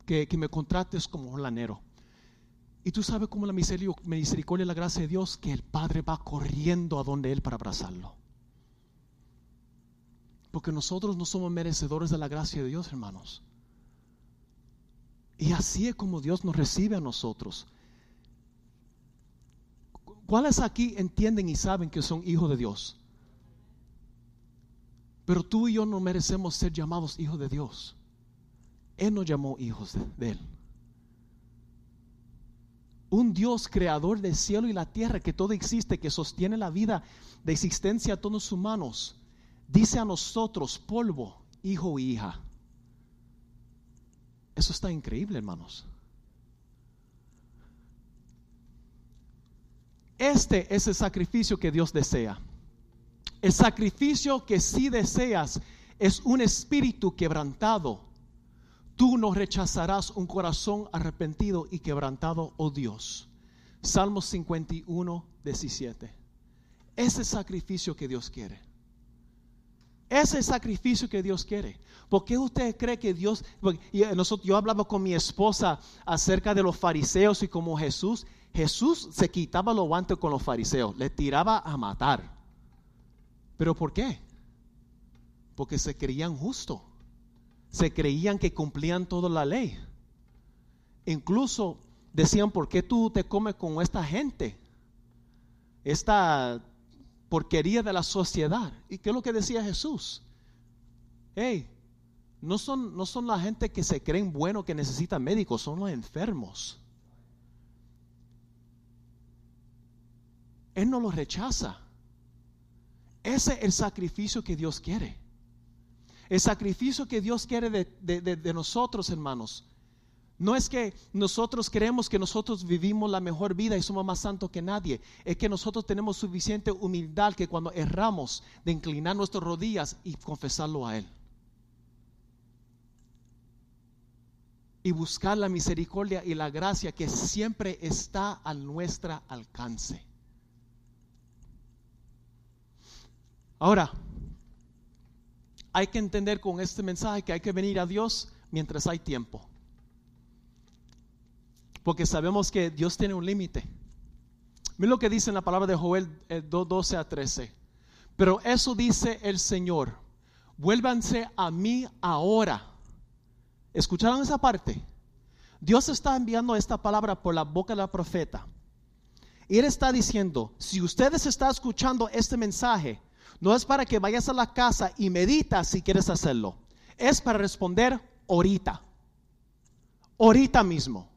que, me contrates como lanero. Y tú sabes cómo la misericordia y la gracia de Dios, que el Padre va corriendo a donde Él para abrazarlo. Porque nosotros no somos merecedores de la gracia de Dios, hermanos. Y así es como Dios nos recibe a nosotros. ¿Cuáles aquí entienden y saben que son hijos de Dios? Pero tú y yo no merecemos ser llamados hijos de Dios. Él nos llamó hijos de, Él. Un Dios creador del cielo y la tierra, que todo existe, que sostiene la vida de existencia a todos los humanos, dice a nosotros, polvo, hijo y hija. Eso está increíble, hermanos. Este es el sacrificio que Dios desea. El sacrificio que sí deseas es un espíritu quebrantado. Tú no rechazarás un corazón arrepentido y quebrantado, oh Dios. Salmos 51, 17. Ese sacrificio que Dios quiere. Ese sacrificio que Dios quiere. ¿Por qué usted cree que Dios... Eh, yo hablaba con mi esposa acerca de los fariseos y como Jesús, Jesús se quitaba los guantes con los fariseos, le tiraba a matar. ¿Pero por qué? Porque se creían justos, se creían que cumplían toda la ley. Incluso decían, ¿por qué tú te comes con esta gente? Esta porquería de la sociedad. ¿Y qué es lo que decía Jesús? Hey, no son, no son la gente que se creen buenos que necesitan médicos, son los enfermos. Él no los rechaza. Ese es el sacrificio que Dios quiere. El sacrificio que Dios quiere de, nosotros, hermanos. No es que nosotros creemos que nosotros vivimos la mejor vida y somos más santos que nadie. Es que nosotros tenemos suficiente humildad que cuando erramos de inclinar nuestras rodillas y confesarlo a Él. Y buscar la misericordia y la gracia que siempre está a nuestra alcance. Ahora, hay que entender con este mensaje que hay que venir a Dios mientras hay tiempo. Porque sabemos que Dios tiene un límite. Mira lo que dice en la palabra de Joel 12 a 13. Pero eso dice el Señor. Vuélvanse a mí ahora. ¿Escucharon esa parte? Dios está enviando esta palabra por la boca de la profeta. Y Él está diciendo, si ustedes están escuchando este mensaje, no es para que vayas a la casa y meditas si quieres hacerlo. Es para responder ahorita. Ahorita mismo.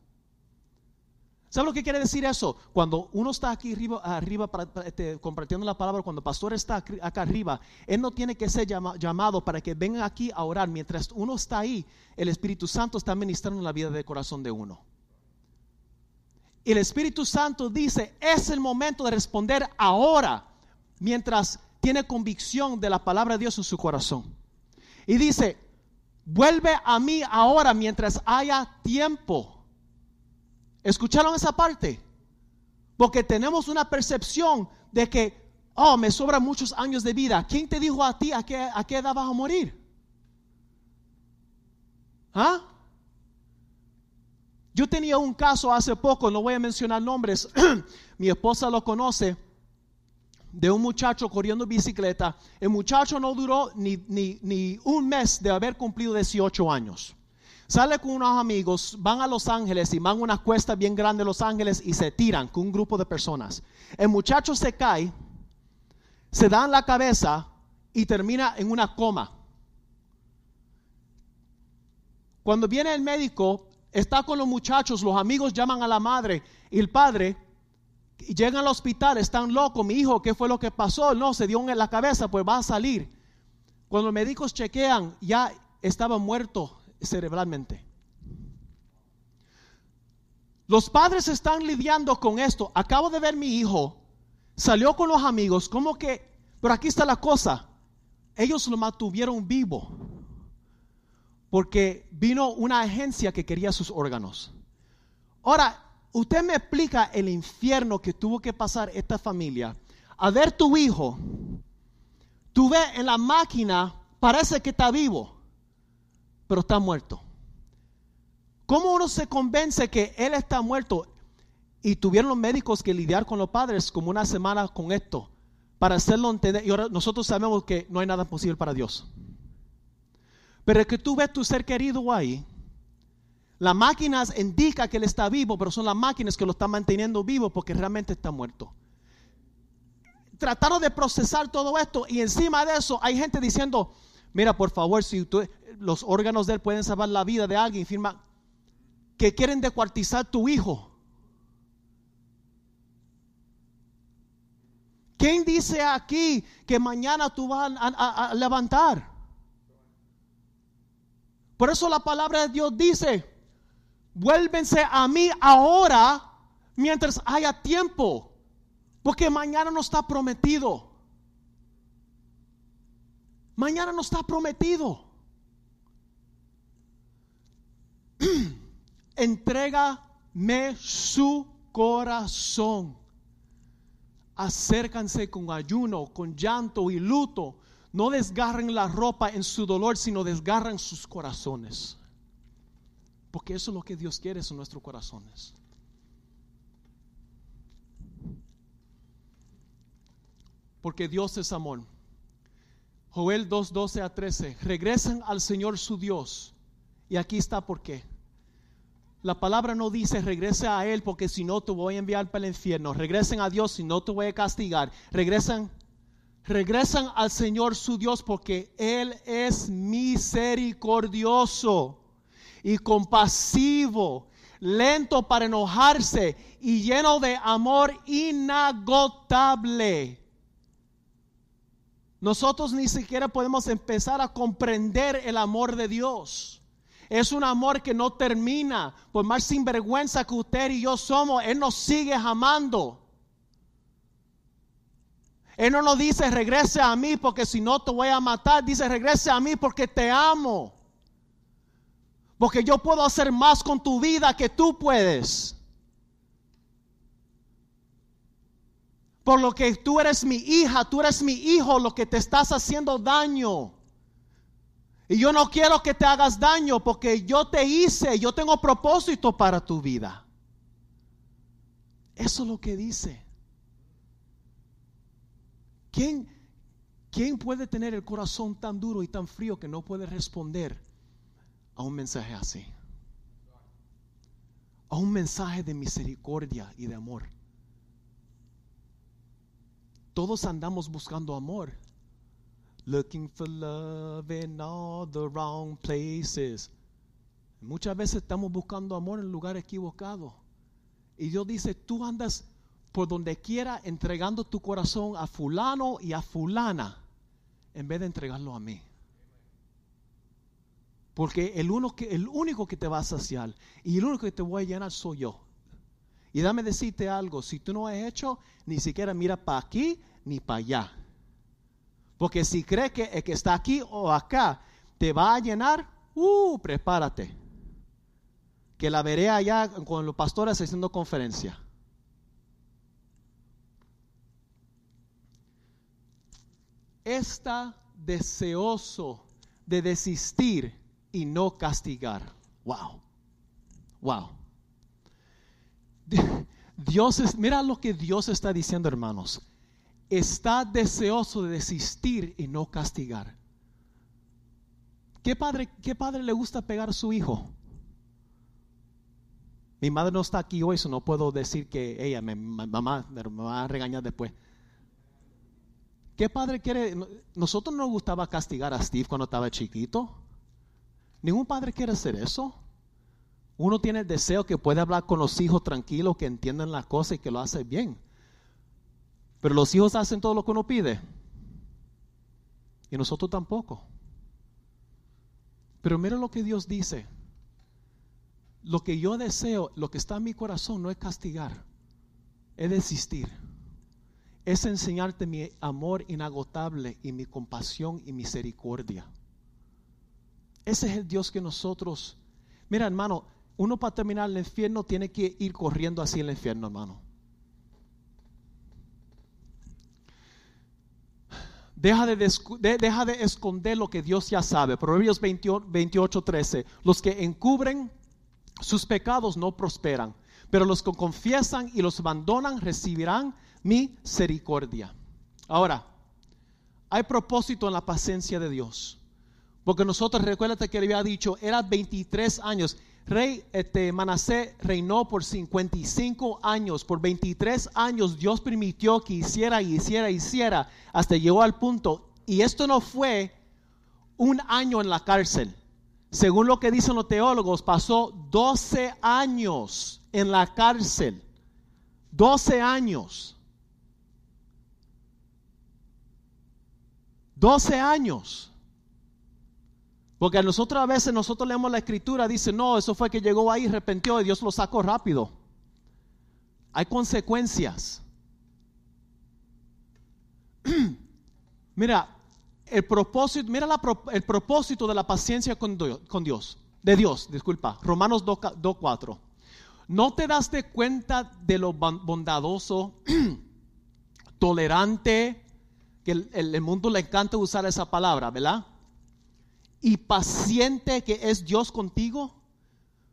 ¿Sabe lo que quiere decir eso? Cuando uno está aquí arriba, este, compartiendo la palabra, cuando el pastor está acá arriba, él no tiene que ser llamado para que vengan aquí a orar. Mientras uno está ahí, el Espíritu Santo está ministrando la vida del corazón de uno. El Espíritu Santo dice, es el momento de responder ahora, mientras tiene convicción de la palabra de Dios en su corazón. Y dice, vuelve a mí ahora mientras haya tiempo. ¿Escucharon esa parte? Porque tenemos una percepción de que, oh, me sobran muchos años de vida. ¿Quién te dijo a ti a qué, a qué edad vas a morir? ¿Ah? Yo tenía un caso hace poco, no voy a mencionar nombres, [CLEARS THROAT] mi esposa lo conoce de un muchacho corriendo bicicleta. El muchacho no duró ni, ni, un mes de haber cumplido 18 años. Sale con unos amigos, van a Los Ángeles y van a una cuesta bien grande de Los Ángeles y se tiran con un grupo de personas. El muchacho se cae, se da en la cabeza y termina en una coma. Cuando viene el médico, está con los muchachos, los amigos llaman a la madre y el padre llegan al hospital, están locos, mi hijo, ¿qué fue lo que pasó? No, se dio en la cabeza, pues va a salir. Cuando los médicos chequean, ya estaba muerto cerebralmente. Los padres están lidiando con esto. Acabo de ver mi hijo, salió con los amigos, como que, pero aquí está la cosa, ellos lo mantuvieron vivo, porque vino una agencia que quería sus órganos. Ahora, usted me explica el infierno que tuvo que pasar esta familia a ver tu hijo Tú ves en la máquina, parece que está vivo, pero está muerto. ¿Cómo uno se convence que él está muerto? Y tuvieron los médicos que lidiar con los padres como una semana con esto, para hacerlo entender. Y ahora nosotros sabemos que no hay nada posible para Dios. Pero es que tú ves tu ser querido ahí, las máquinas indican que él está vivo, pero son las máquinas que lo están manteniendo vivo porque realmente está muerto. Trataron de procesar todo esto y encima de eso hay gente diciendo, mira, por favor, si los órganos de él pueden salvar la vida de alguien, firma que quieren descuartizar tu hijo. ¿Quién dice aquí que mañana tú vas a levantar? Por eso la palabra de Dios dice, vuélvense a mí ahora mientras haya tiempo, porque mañana no está prometido. Mañana no está prometido. [CLEARS THROAT] Entrégame su corazón. Acércanse con ayuno, con llanto y luto no desgarren la ropa en su dolor, sino desgarran sus corazones. Porque eso es lo que Dios quiere en nuestros corazones. Porque Dios es amor. Joel 2, 12 a 13. Regresen al Señor su Dios. Y aquí está por qué. La palabra no dice regrese a Él porque si no te voy a enviar para el infierno. Regresen a Dios si no te voy a castigar. Regresen regresan al Señor su Dios porque Él es misericordioso y compasivo, lento para enojarse y lleno de amor inagotable. Nosotros ni siquiera podemos empezar a comprender el amor de Dios. Es un amor que no termina. Por más sinvergüenza que usted y yo somos, Él nos sigue amando. Él no nos dice regrese a mí porque si no te voy a matar. Dice regrese a mí porque te amo. Porque yo puedo hacer más con tu vida que tú puedes. Por lo que tú eres mi hija, tú eres mi hijo, lo que te estás haciendo daño. Y yo no quiero que te hagas daño porque yo te hice, yo tengo propósito para tu vida. Eso es lo que dice. ¿Quién, ¿Quién puede tener el corazón tan duro y tan frío que no puede responder a un mensaje así? A un mensaje de misericordia y de amor. Todos andamos buscando amor. Looking for love in all the wrong places. Muchas veces estamos buscando amor en lugar equivocado. Y Dios dice, tú andas por donde quiera entregando tu corazón a fulano y a fulana en vez de entregarlo a mí. Porque el, uno que, el único que te va a saciar y el único que te voy a llenar soy yo. Y dame decirte algo, si tú no has hecho, ni siquiera mira para aquí ni para allá. Porque si crees que el que está aquí o acá te va a llenar, uh, prepárate. Que la veré allá con los pastores haciendo conferencia. está deseoso de desistir y no castigar. Wow. Wow. [LAUGHS] Dios es, mira lo que Dios está diciendo, hermanos. Está deseoso de desistir y no castigar. ¿Qué padre, qué padre le gusta pegar a su hijo? Mi madre no está aquí hoy, eso no puedo decir que ella, me, mamá, me va a regañar después. ¿Qué padre quiere? Nosotros no nos gustaba castigar a Steve cuando estaba chiquito. Ningún padre quiere hacer eso. Uno tiene el deseo que puede hablar con los hijos tranquilos, que entiendan la cosa y que lo hace bien. Pero los hijos hacen todo lo que uno pide. Y nosotros tampoco. Pero mira lo que Dios dice. Lo que yo deseo, lo que está en mi corazón no es castigar, es desistir es enseñarte mi amor inagotable y mi compasión y misericordia. Ese es el Dios que nosotros, mira hermano, uno para terminar el infierno tiene que ir corriendo así el infierno, hermano. Deja de, deja de, esconder lo que Dios ya sabe. Proverbios 28, 13. Los que encubren sus pecados no prosperan, pero los que confiesan y los abandonan recibirán misericordia. Ahora, hay propósito en la paciencia de Dios. Porque nosotros, recuérdate que le había dicho, era 23 años. Rey este, Manasé reinó por 55 años. Por 23 años Dios permitió que hiciera hiciera hiciera hasta llegó al punto. Y esto no fue un año en la cárcel. Según lo que dicen los teólogos, pasó 12 años en la cárcel. 12 años. 12 años. Porque a nosotros a veces nosotros leemos la escritura, dice, no, eso fue que llegó ahí, arrepentió y Dios lo sacó rápido. Hay consecuencias. [CLEARS THROAT] mira, el propósito, mira el propósito de la paciencia con Dios, de Dios, disculpa, Romanos 2.4. ¿No te das de cuenta de lo bondadoso, [CLEARS THROAT] tolerante, que el, el mundo le encanta usar esa palabra, ¿verdad? Y paciente que es Dios contigo?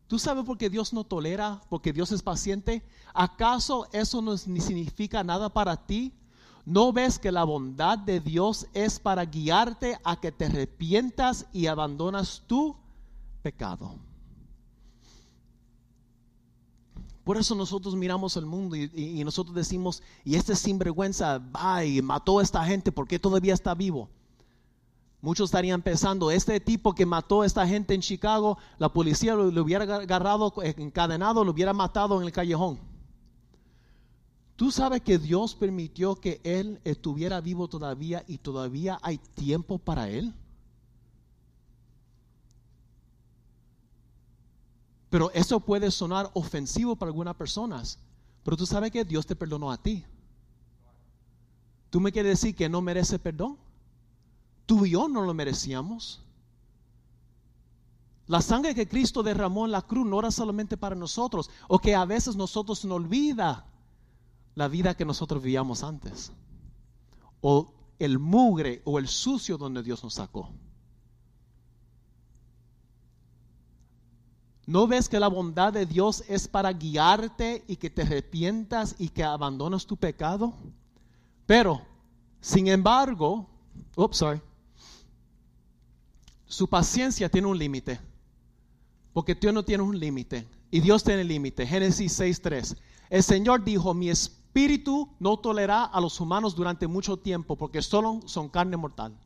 ¿Tú sabes por qué Dios no tolera? Porque Dios es paciente. ¿Acaso eso no ni significa nada para ti? ¿No ves que la bondad de Dios es para guiarte a que te arrepientas y abandonas tu pecado? Por eso nosotros miramos el mundo y, nosotros decimos, y este sinvergüenza va y mató a esta gente, ¿por qué todavía está vivo? Muchos estarían pensando, este tipo que mató a esta gente en Chicago, la policía lo, hubiera agarrado encadenado, lo hubiera matado en el callejón. Tú sabes que Dios permitió que él estuviera vivo todavía y todavía hay tiempo para él. Pero eso puede sonar ofensivo para algunas personas. Pero tú sabes que Dios te perdonó a ti. ¿Tú me quieres decir que no merece perdón? Tú y yo no lo merecíamos. La sangre que Cristo derramó en la cruz no era solamente para nosotros, o que a veces nosotros nos olvida la vida que nosotros vivíamos antes, o el mugre o el sucio donde Dios nos sacó. ¿No ves que la bondad de Dios es para guiarte y que te arrepientas y que abandonas tu pecado? Pero, sin embargo, oops, sorry, su paciencia tiene un límite. Porque Dios no tiene un límite. Y Dios tiene límite. Génesis 6.3. El Señor dijo, mi espíritu no tolerará a los humanos durante mucho tiempo porque solo son carne mortal.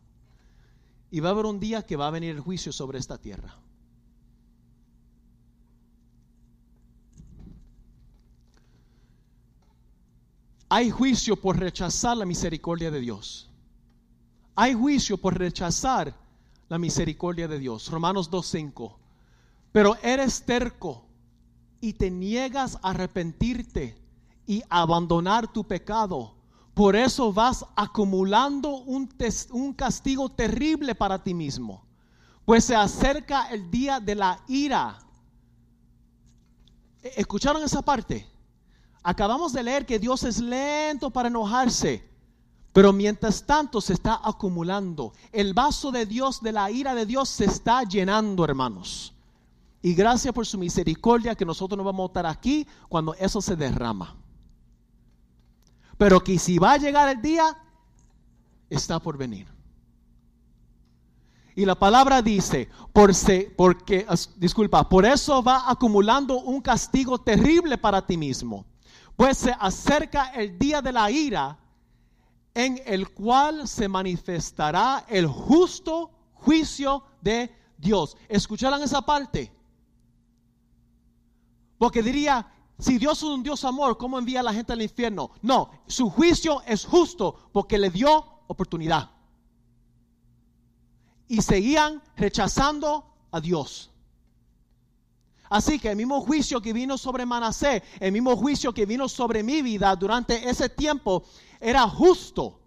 Y va a haber un día que va a venir el juicio sobre esta tierra. Hay juicio por rechazar la misericordia de Dios. Hay juicio por rechazar la misericordia de Dios. Romanos 2.5. Pero eres terco y te niegas a arrepentirte y abandonar tu pecado. Por eso vas acumulando un, un castigo terrible para ti mismo. Pues se acerca el día de la ira. ¿E-, ¿Escucharon esa parte? Acabamos de leer que Dios es lento para enojarse pero mientras tanto se está acumulando. El vaso de Dios, de la ira de Dios, se está llenando, hermanos. Y gracias por su misericordia que nosotros no vamos a estar aquí cuando eso se derrama. Pero que si va a llegar el día, está por venir. Y la palabra dice, por porque, disculpa, por eso va acumulando un castigo terrible para ti mismo. Pues se acerca el día de la ira en el cual se manifestará el justo juicio de Dios. ¿Escucharon esa parte? Porque diría, si Dios es un Dios amor, ¿cómo envía a la gente al infierno? No, su juicio es justo porque le dio oportunidad. Y seguían rechazando a Dios. Así que el mismo juicio que vino sobre Manasé, el mismo juicio que vino sobre mi vida durante ese tiempo, era justo.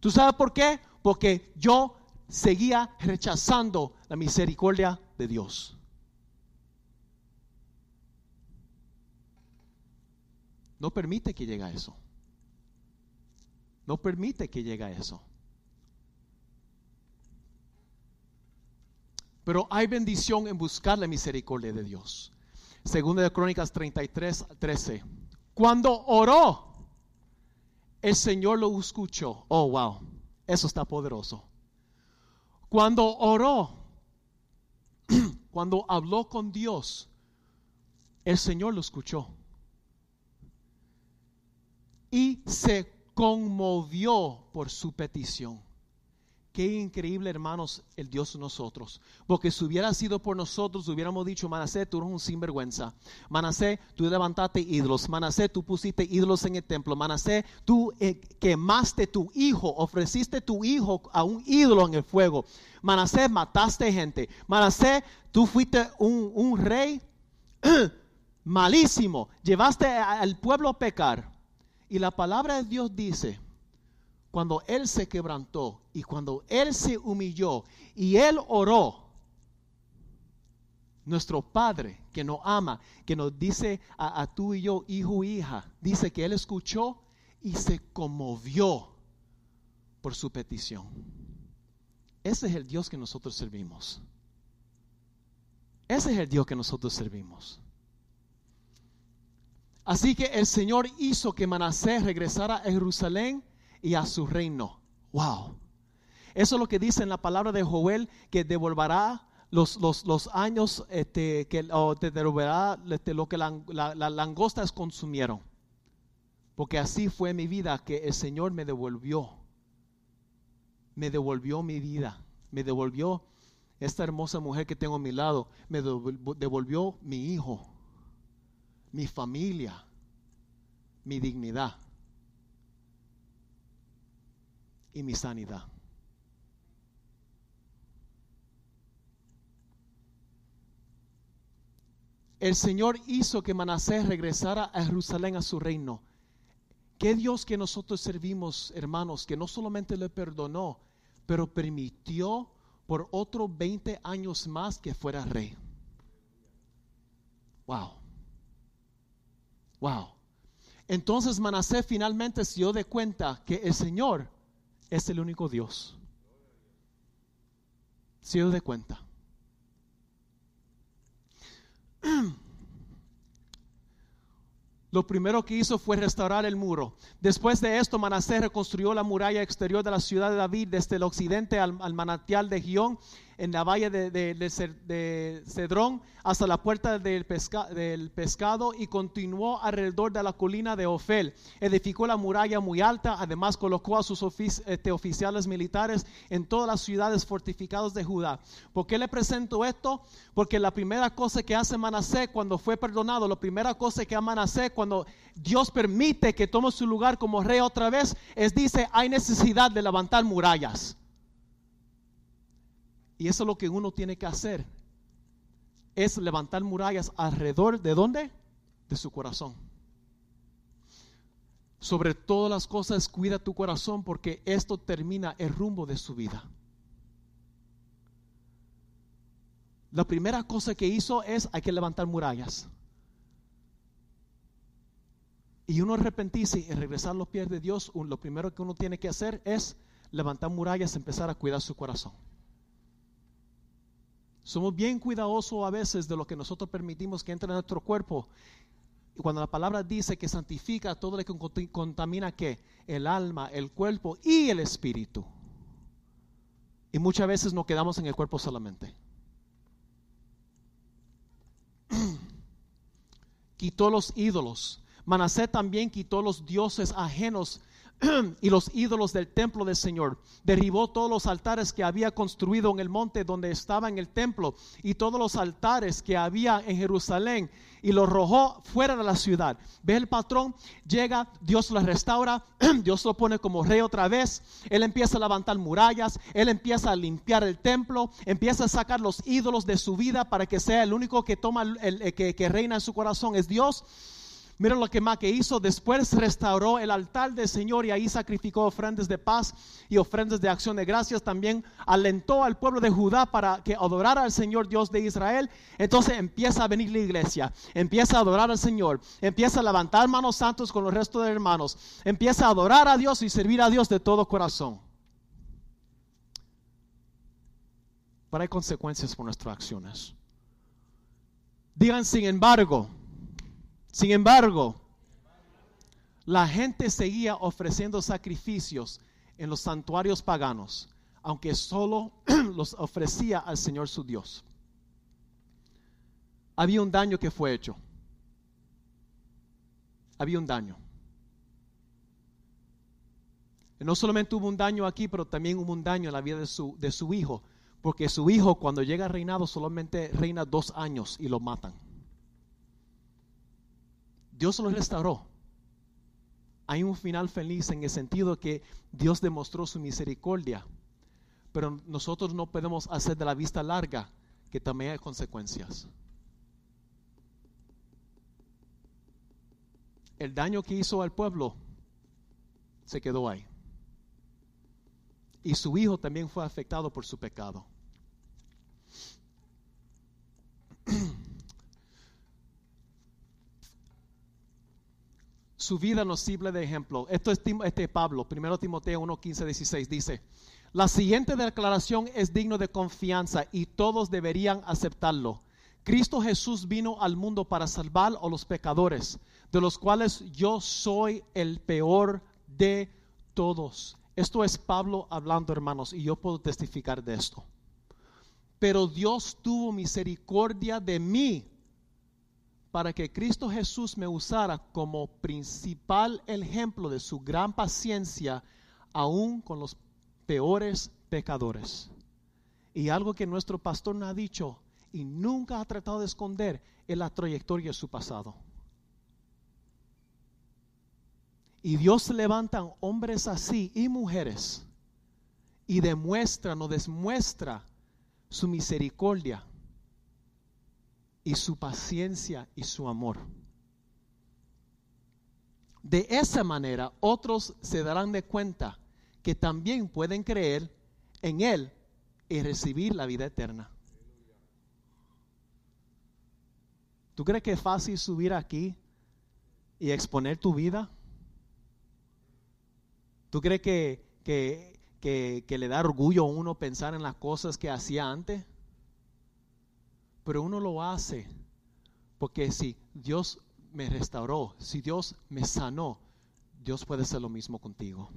¿Tú sabes por qué? Porque yo seguía rechazando la misericordia de Dios. No permite que llegue a eso. No permite que llegue a eso. Pero hay bendición en buscar la misericordia de Dios. Segunda de Crónicas 33, 13. Cuando oró, el Señor lo escuchó. Oh, wow. Eso está poderoso. Cuando oró, [CLEARS THROAT] cuando habló con Dios, el Señor lo escuchó. Y se conmovió por su petición. Qué increíble, hermanos, el Dios nosotros. Porque si hubiera sido por nosotros, hubiéramos dicho, Manasé, tú eres un sinvergüenza. Manasé, tú levantaste ídolos. Manasé, tú pusiste ídolos en el templo. Manasé, tú eh, quemaste tu hijo, ofreciste tu hijo a un ídolo en el fuego. Manasé, mataste gente. Manasé, tú fuiste un, un rey [CLEARS THROAT] malísimo. Llevaste al pueblo a pecar. Y la palabra de Dios dice, cuando Él se quebrantó y cuando Él se humilló y Él oró, nuestro Padre que nos ama, que nos dice a, tú y yo, hijo hija, dice que Él escuchó y se conmovió por su petición. Ese es el Dios que nosotros servimos. Ese es el Dios que nosotros servimos. Así que el Señor hizo que Manasés regresara a Jerusalén y a su reino. Wow. Eso es lo que dice en la palabra de Joel, que devolverá los, los, años, este, que, te devolverá este, lo que las langostas consumieron. Porque así fue mi vida, que el Señor me devolvió. Me devolvió mi vida. Me devolvió esta hermosa mujer que tengo a mi lado. Me devolvió mi hijo, mi familia, mi dignidad. Y mi sanidad. El Señor hizo que Manasés regresara a Jerusalén a su reino. Qué Dios que nosotros servimos, hermanos, que no solamente le perdonó, pero permitió por otros 20 años más que fuera rey. Wow. Wow. Entonces Manasés finalmente se dio de cuenta que el Señor es el único Dios. Si os de cuenta. [CLEARS THROAT] Lo primero que hizo fue restaurar el muro. Después de esto, Manasés reconstruyó la muralla exterior de la ciudad de David desde el occidente al, manantial de Gión en la valle de, Cedrón hasta la puerta del, del, pescado y continuó alrededor de la colina de Ofel. Edificó la muralla muy alta, además colocó a sus este, oficiales militares en todas las ciudades fortificadas de Judá. ¿Por qué le presento esto? Porque la primera cosa que hace Manasés cuando fue perdonado, la primera cosa que hace Manasés cuando Dios permite que tome su lugar como rey otra vez, es dice, hay necesidad de levantar murallas. Y eso es lo que uno tiene que hacer. Es levantar murallas alrededor de dónde? De su corazón. Sobre todas las cosas cuida tu corazón porque esto termina el rumbo de su vida. La primera cosa que hizo es hay que levantar murallas. Y uno arrepentirse y regresar a los pies de Dios, lo primero que uno tiene que hacer es levantar murallas, empezar a cuidar su corazón. Somos bien cuidadosos a veces de lo que nosotros permitimos que entre en nuestro cuerpo. Y cuando la palabra dice que santifica todo lo que contamina que el alma, el cuerpo y el espíritu. Y muchas veces nos quedamos en el cuerpo solamente. [CLEARS THROAT] quitó los ídolos. Manasé también quitó los dioses ajenos [CLEARS THROAT] y los ídolos del templo del Señor. Derribó todos los altares que había construido en el monte donde estaba en el templo y todos los altares que había en Jerusalén y los arrojó fuera de la ciudad. Ve el patrón, llega, Dios lo restaura, [CLEARS THROAT] Dios lo pone como rey otra vez. Él empieza a levantar murallas, él empieza a limpiar el templo, empieza a sacar los ídolos de su vida para que sea el único que toma el, que, que reina en su corazón es Dios Mira lo que más que hizo. Después restauró el altar del Señor y ahí sacrificó ofrendas de paz y ofrendas de acción de gracias. También alentó al pueblo de Judá para que adorara al Señor Dios de Israel. Entonces empieza a venir la iglesia, empieza a adorar al Señor, empieza a levantar manos santos con los restos de hermanos, empieza a adorar a Dios y servir a Dios de todo corazón. pero hay consecuencias por nuestras acciones. Digan, sin embargo, sin embargo, la gente seguía ofreciendo sacrificios en los santuarios paganos, aunque solo [CLEARS THROAT] los ofrecía al Señor su Dios. Había un daño que fue hecho. Había un daño. no solamente hubo un daño aquí, pero también hubo un daño en la vida de su, de su hijo, porque su hijo cuando llega reinado solamente reina dos años y lo matan. Dios lo restauró. Hay un final feliz en el sentido que Dios demostró su misericordia, pero nosotros no podemos hacer de la vista larga que también hay consecuencias. El daño que hizo al pueblo se quedó ahí. Y su hijo también fue afectado por su pecado. Su vida nos sirve de ejemplo. Esto es este Pablo, 1 Timoteo 1, 15, 16, dice, la siguiente declaración es digno de confianza y todos deberían aceptarlo. Cristo Jesús vino al mundo para salvar a los pecadores, de los cuales yo soy el peor de todos. Esto es Pablo hablando, hermanos, y yo puedo testificar de esto. Pero Dios tuvo misericordia de mí para que Cristo Jesús me usara como principal ejemplo de su gran paciencia, aún con los peores pecadores. Y algo que nuestro pastor no ha dicho y nunca ha tratado de esconder es la trayectoria de su pasado. Y Dios levanta hombres así y mujeres y demuestra, no demuestra su misericordia y su paciencia y su amor. De esa manera otros se darán de cuenta que también pueden creer en Él y recibir la vida eterna. ¿Tú crees que es fácil subir aquí y exponer tu vida? ¿Tú crees que, que, que le da orgullo a uno pensar en las cosas que hacía antes? Pero uno lo hace porque si Dios me restauró, si Dios me sanó, Dios puede hacer lo mismo contigo.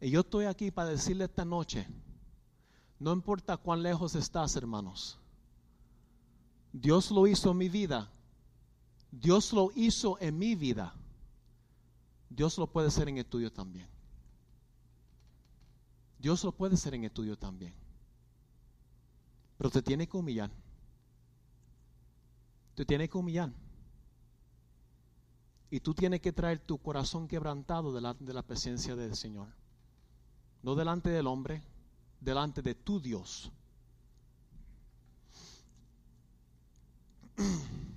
Y yo estoy aquí para decirle esta noche, no importa cuán lejos estás, hermanos, Dios lo hizo en mi vida, Dios lo hizo en mi vida, Dios lo puede hacer en el tuyo también. Dios lo puede hacer en el tuyo también. Pero te tiene que humillar. Te tiene que humillar. Y tú tienes que traer tu corazón quebrantado delante de la presencia del Señor. No delante del hombre, delante de tu Dios. [CLEARS THROAT]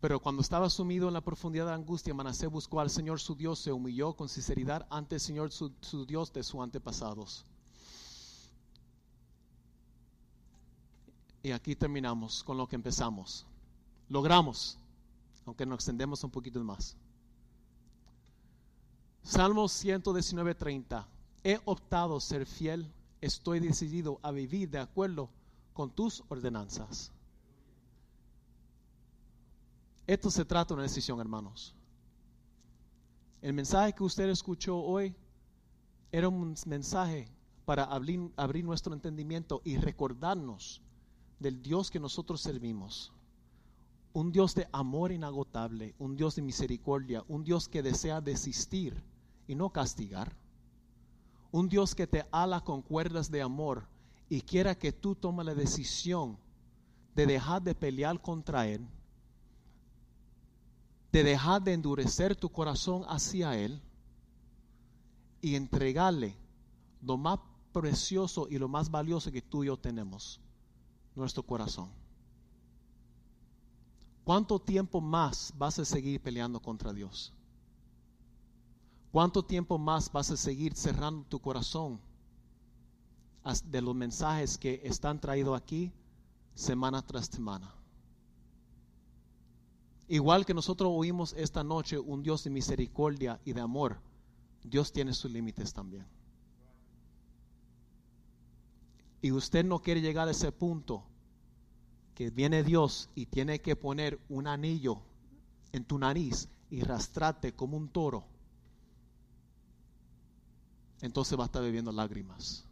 Pero cuando estaba sumido en la profundidad de angustia, Manasé buscó al Señor su Dios, se humilló con sinceridad ante el Señor su, Dios de sus antepasados. Y aquí terminamos con lo que empezamos. Logramos, aunque nos extendemos un poquito más. Salmo 119.30. He optado ser fiel, estoy decidido a vivir de acuerdo con tus ordenanzas. Esto se trata de una decisión, hermanos. El mensaje que usted escuchó hoy era un mensaje para abrir, nuestro entendimiento y recordarnos del Dios que nosotros servimos. Un Dios de amor inagotable, un Dios de misericordia, un Dios que desea desistir y no castigar. Un Dios que te ala con cuerdas de amor y quiera que tú tomes la decisión de dejar de pelear contra Él de dejar de endurecer tu corazón hacia Él y entregarle lo más precioso y lo más valioso que tú y yo tenemos, nuestro corazón. ¿Cuánto tiempo más vas a seguir peleando contra Dios? ¿Cuánto tiempo más vas a seguir cerrando tu corazón de los mensajes que están traídos aquí semana tras semana? Igual que nosotros oímos esta noche un Dios de misericordia y de amor, Dios tiene sus límites también. Y usted no quiere llegar a ese punto que viene Dios y tiene que poner un anillo en tu nariz y rastrarte como un toro. Entonces va a estar bebiendo lágrimas.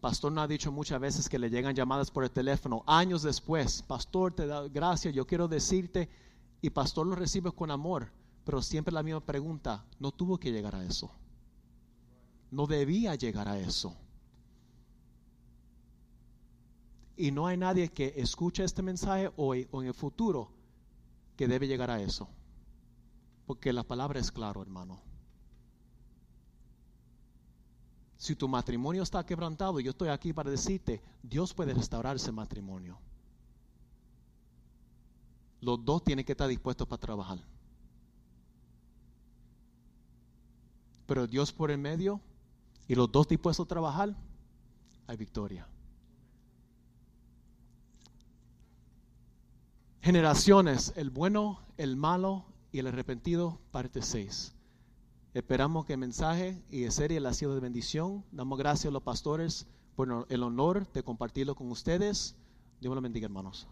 Pastor no ha dicho muchas veces que le llegan llamadas por el teléfono años después. Pastor, te da gracias, yo quiero decirte. Y pastor lo recibe con amor, pero siempre la misma pregunta, no tuvo que llegar a eso. No debía llegar a eso. Y no hay nadie que escuche este mensaje hoy o en el futuro que debe llegar a eso. Porque la palabra es claro, hermano. Si tu matrimonio está quebrantado, yo estoy aquí para decirte, Dios puede restaurar ese matrimonio. Los dos tienen que estar dispuestos para trabajar. Pero Dios por el medio y los dos dispuestos a trabajar, hay victoria. Generaciones, el bueno, el malo y el arrepentido, parte 6. Esperamos que el mensaje y el serie ha sido de bendición. Damos gracias a los pastores por el honor de compartirlo con ustedes. Dios me lo bendiga, hermanos.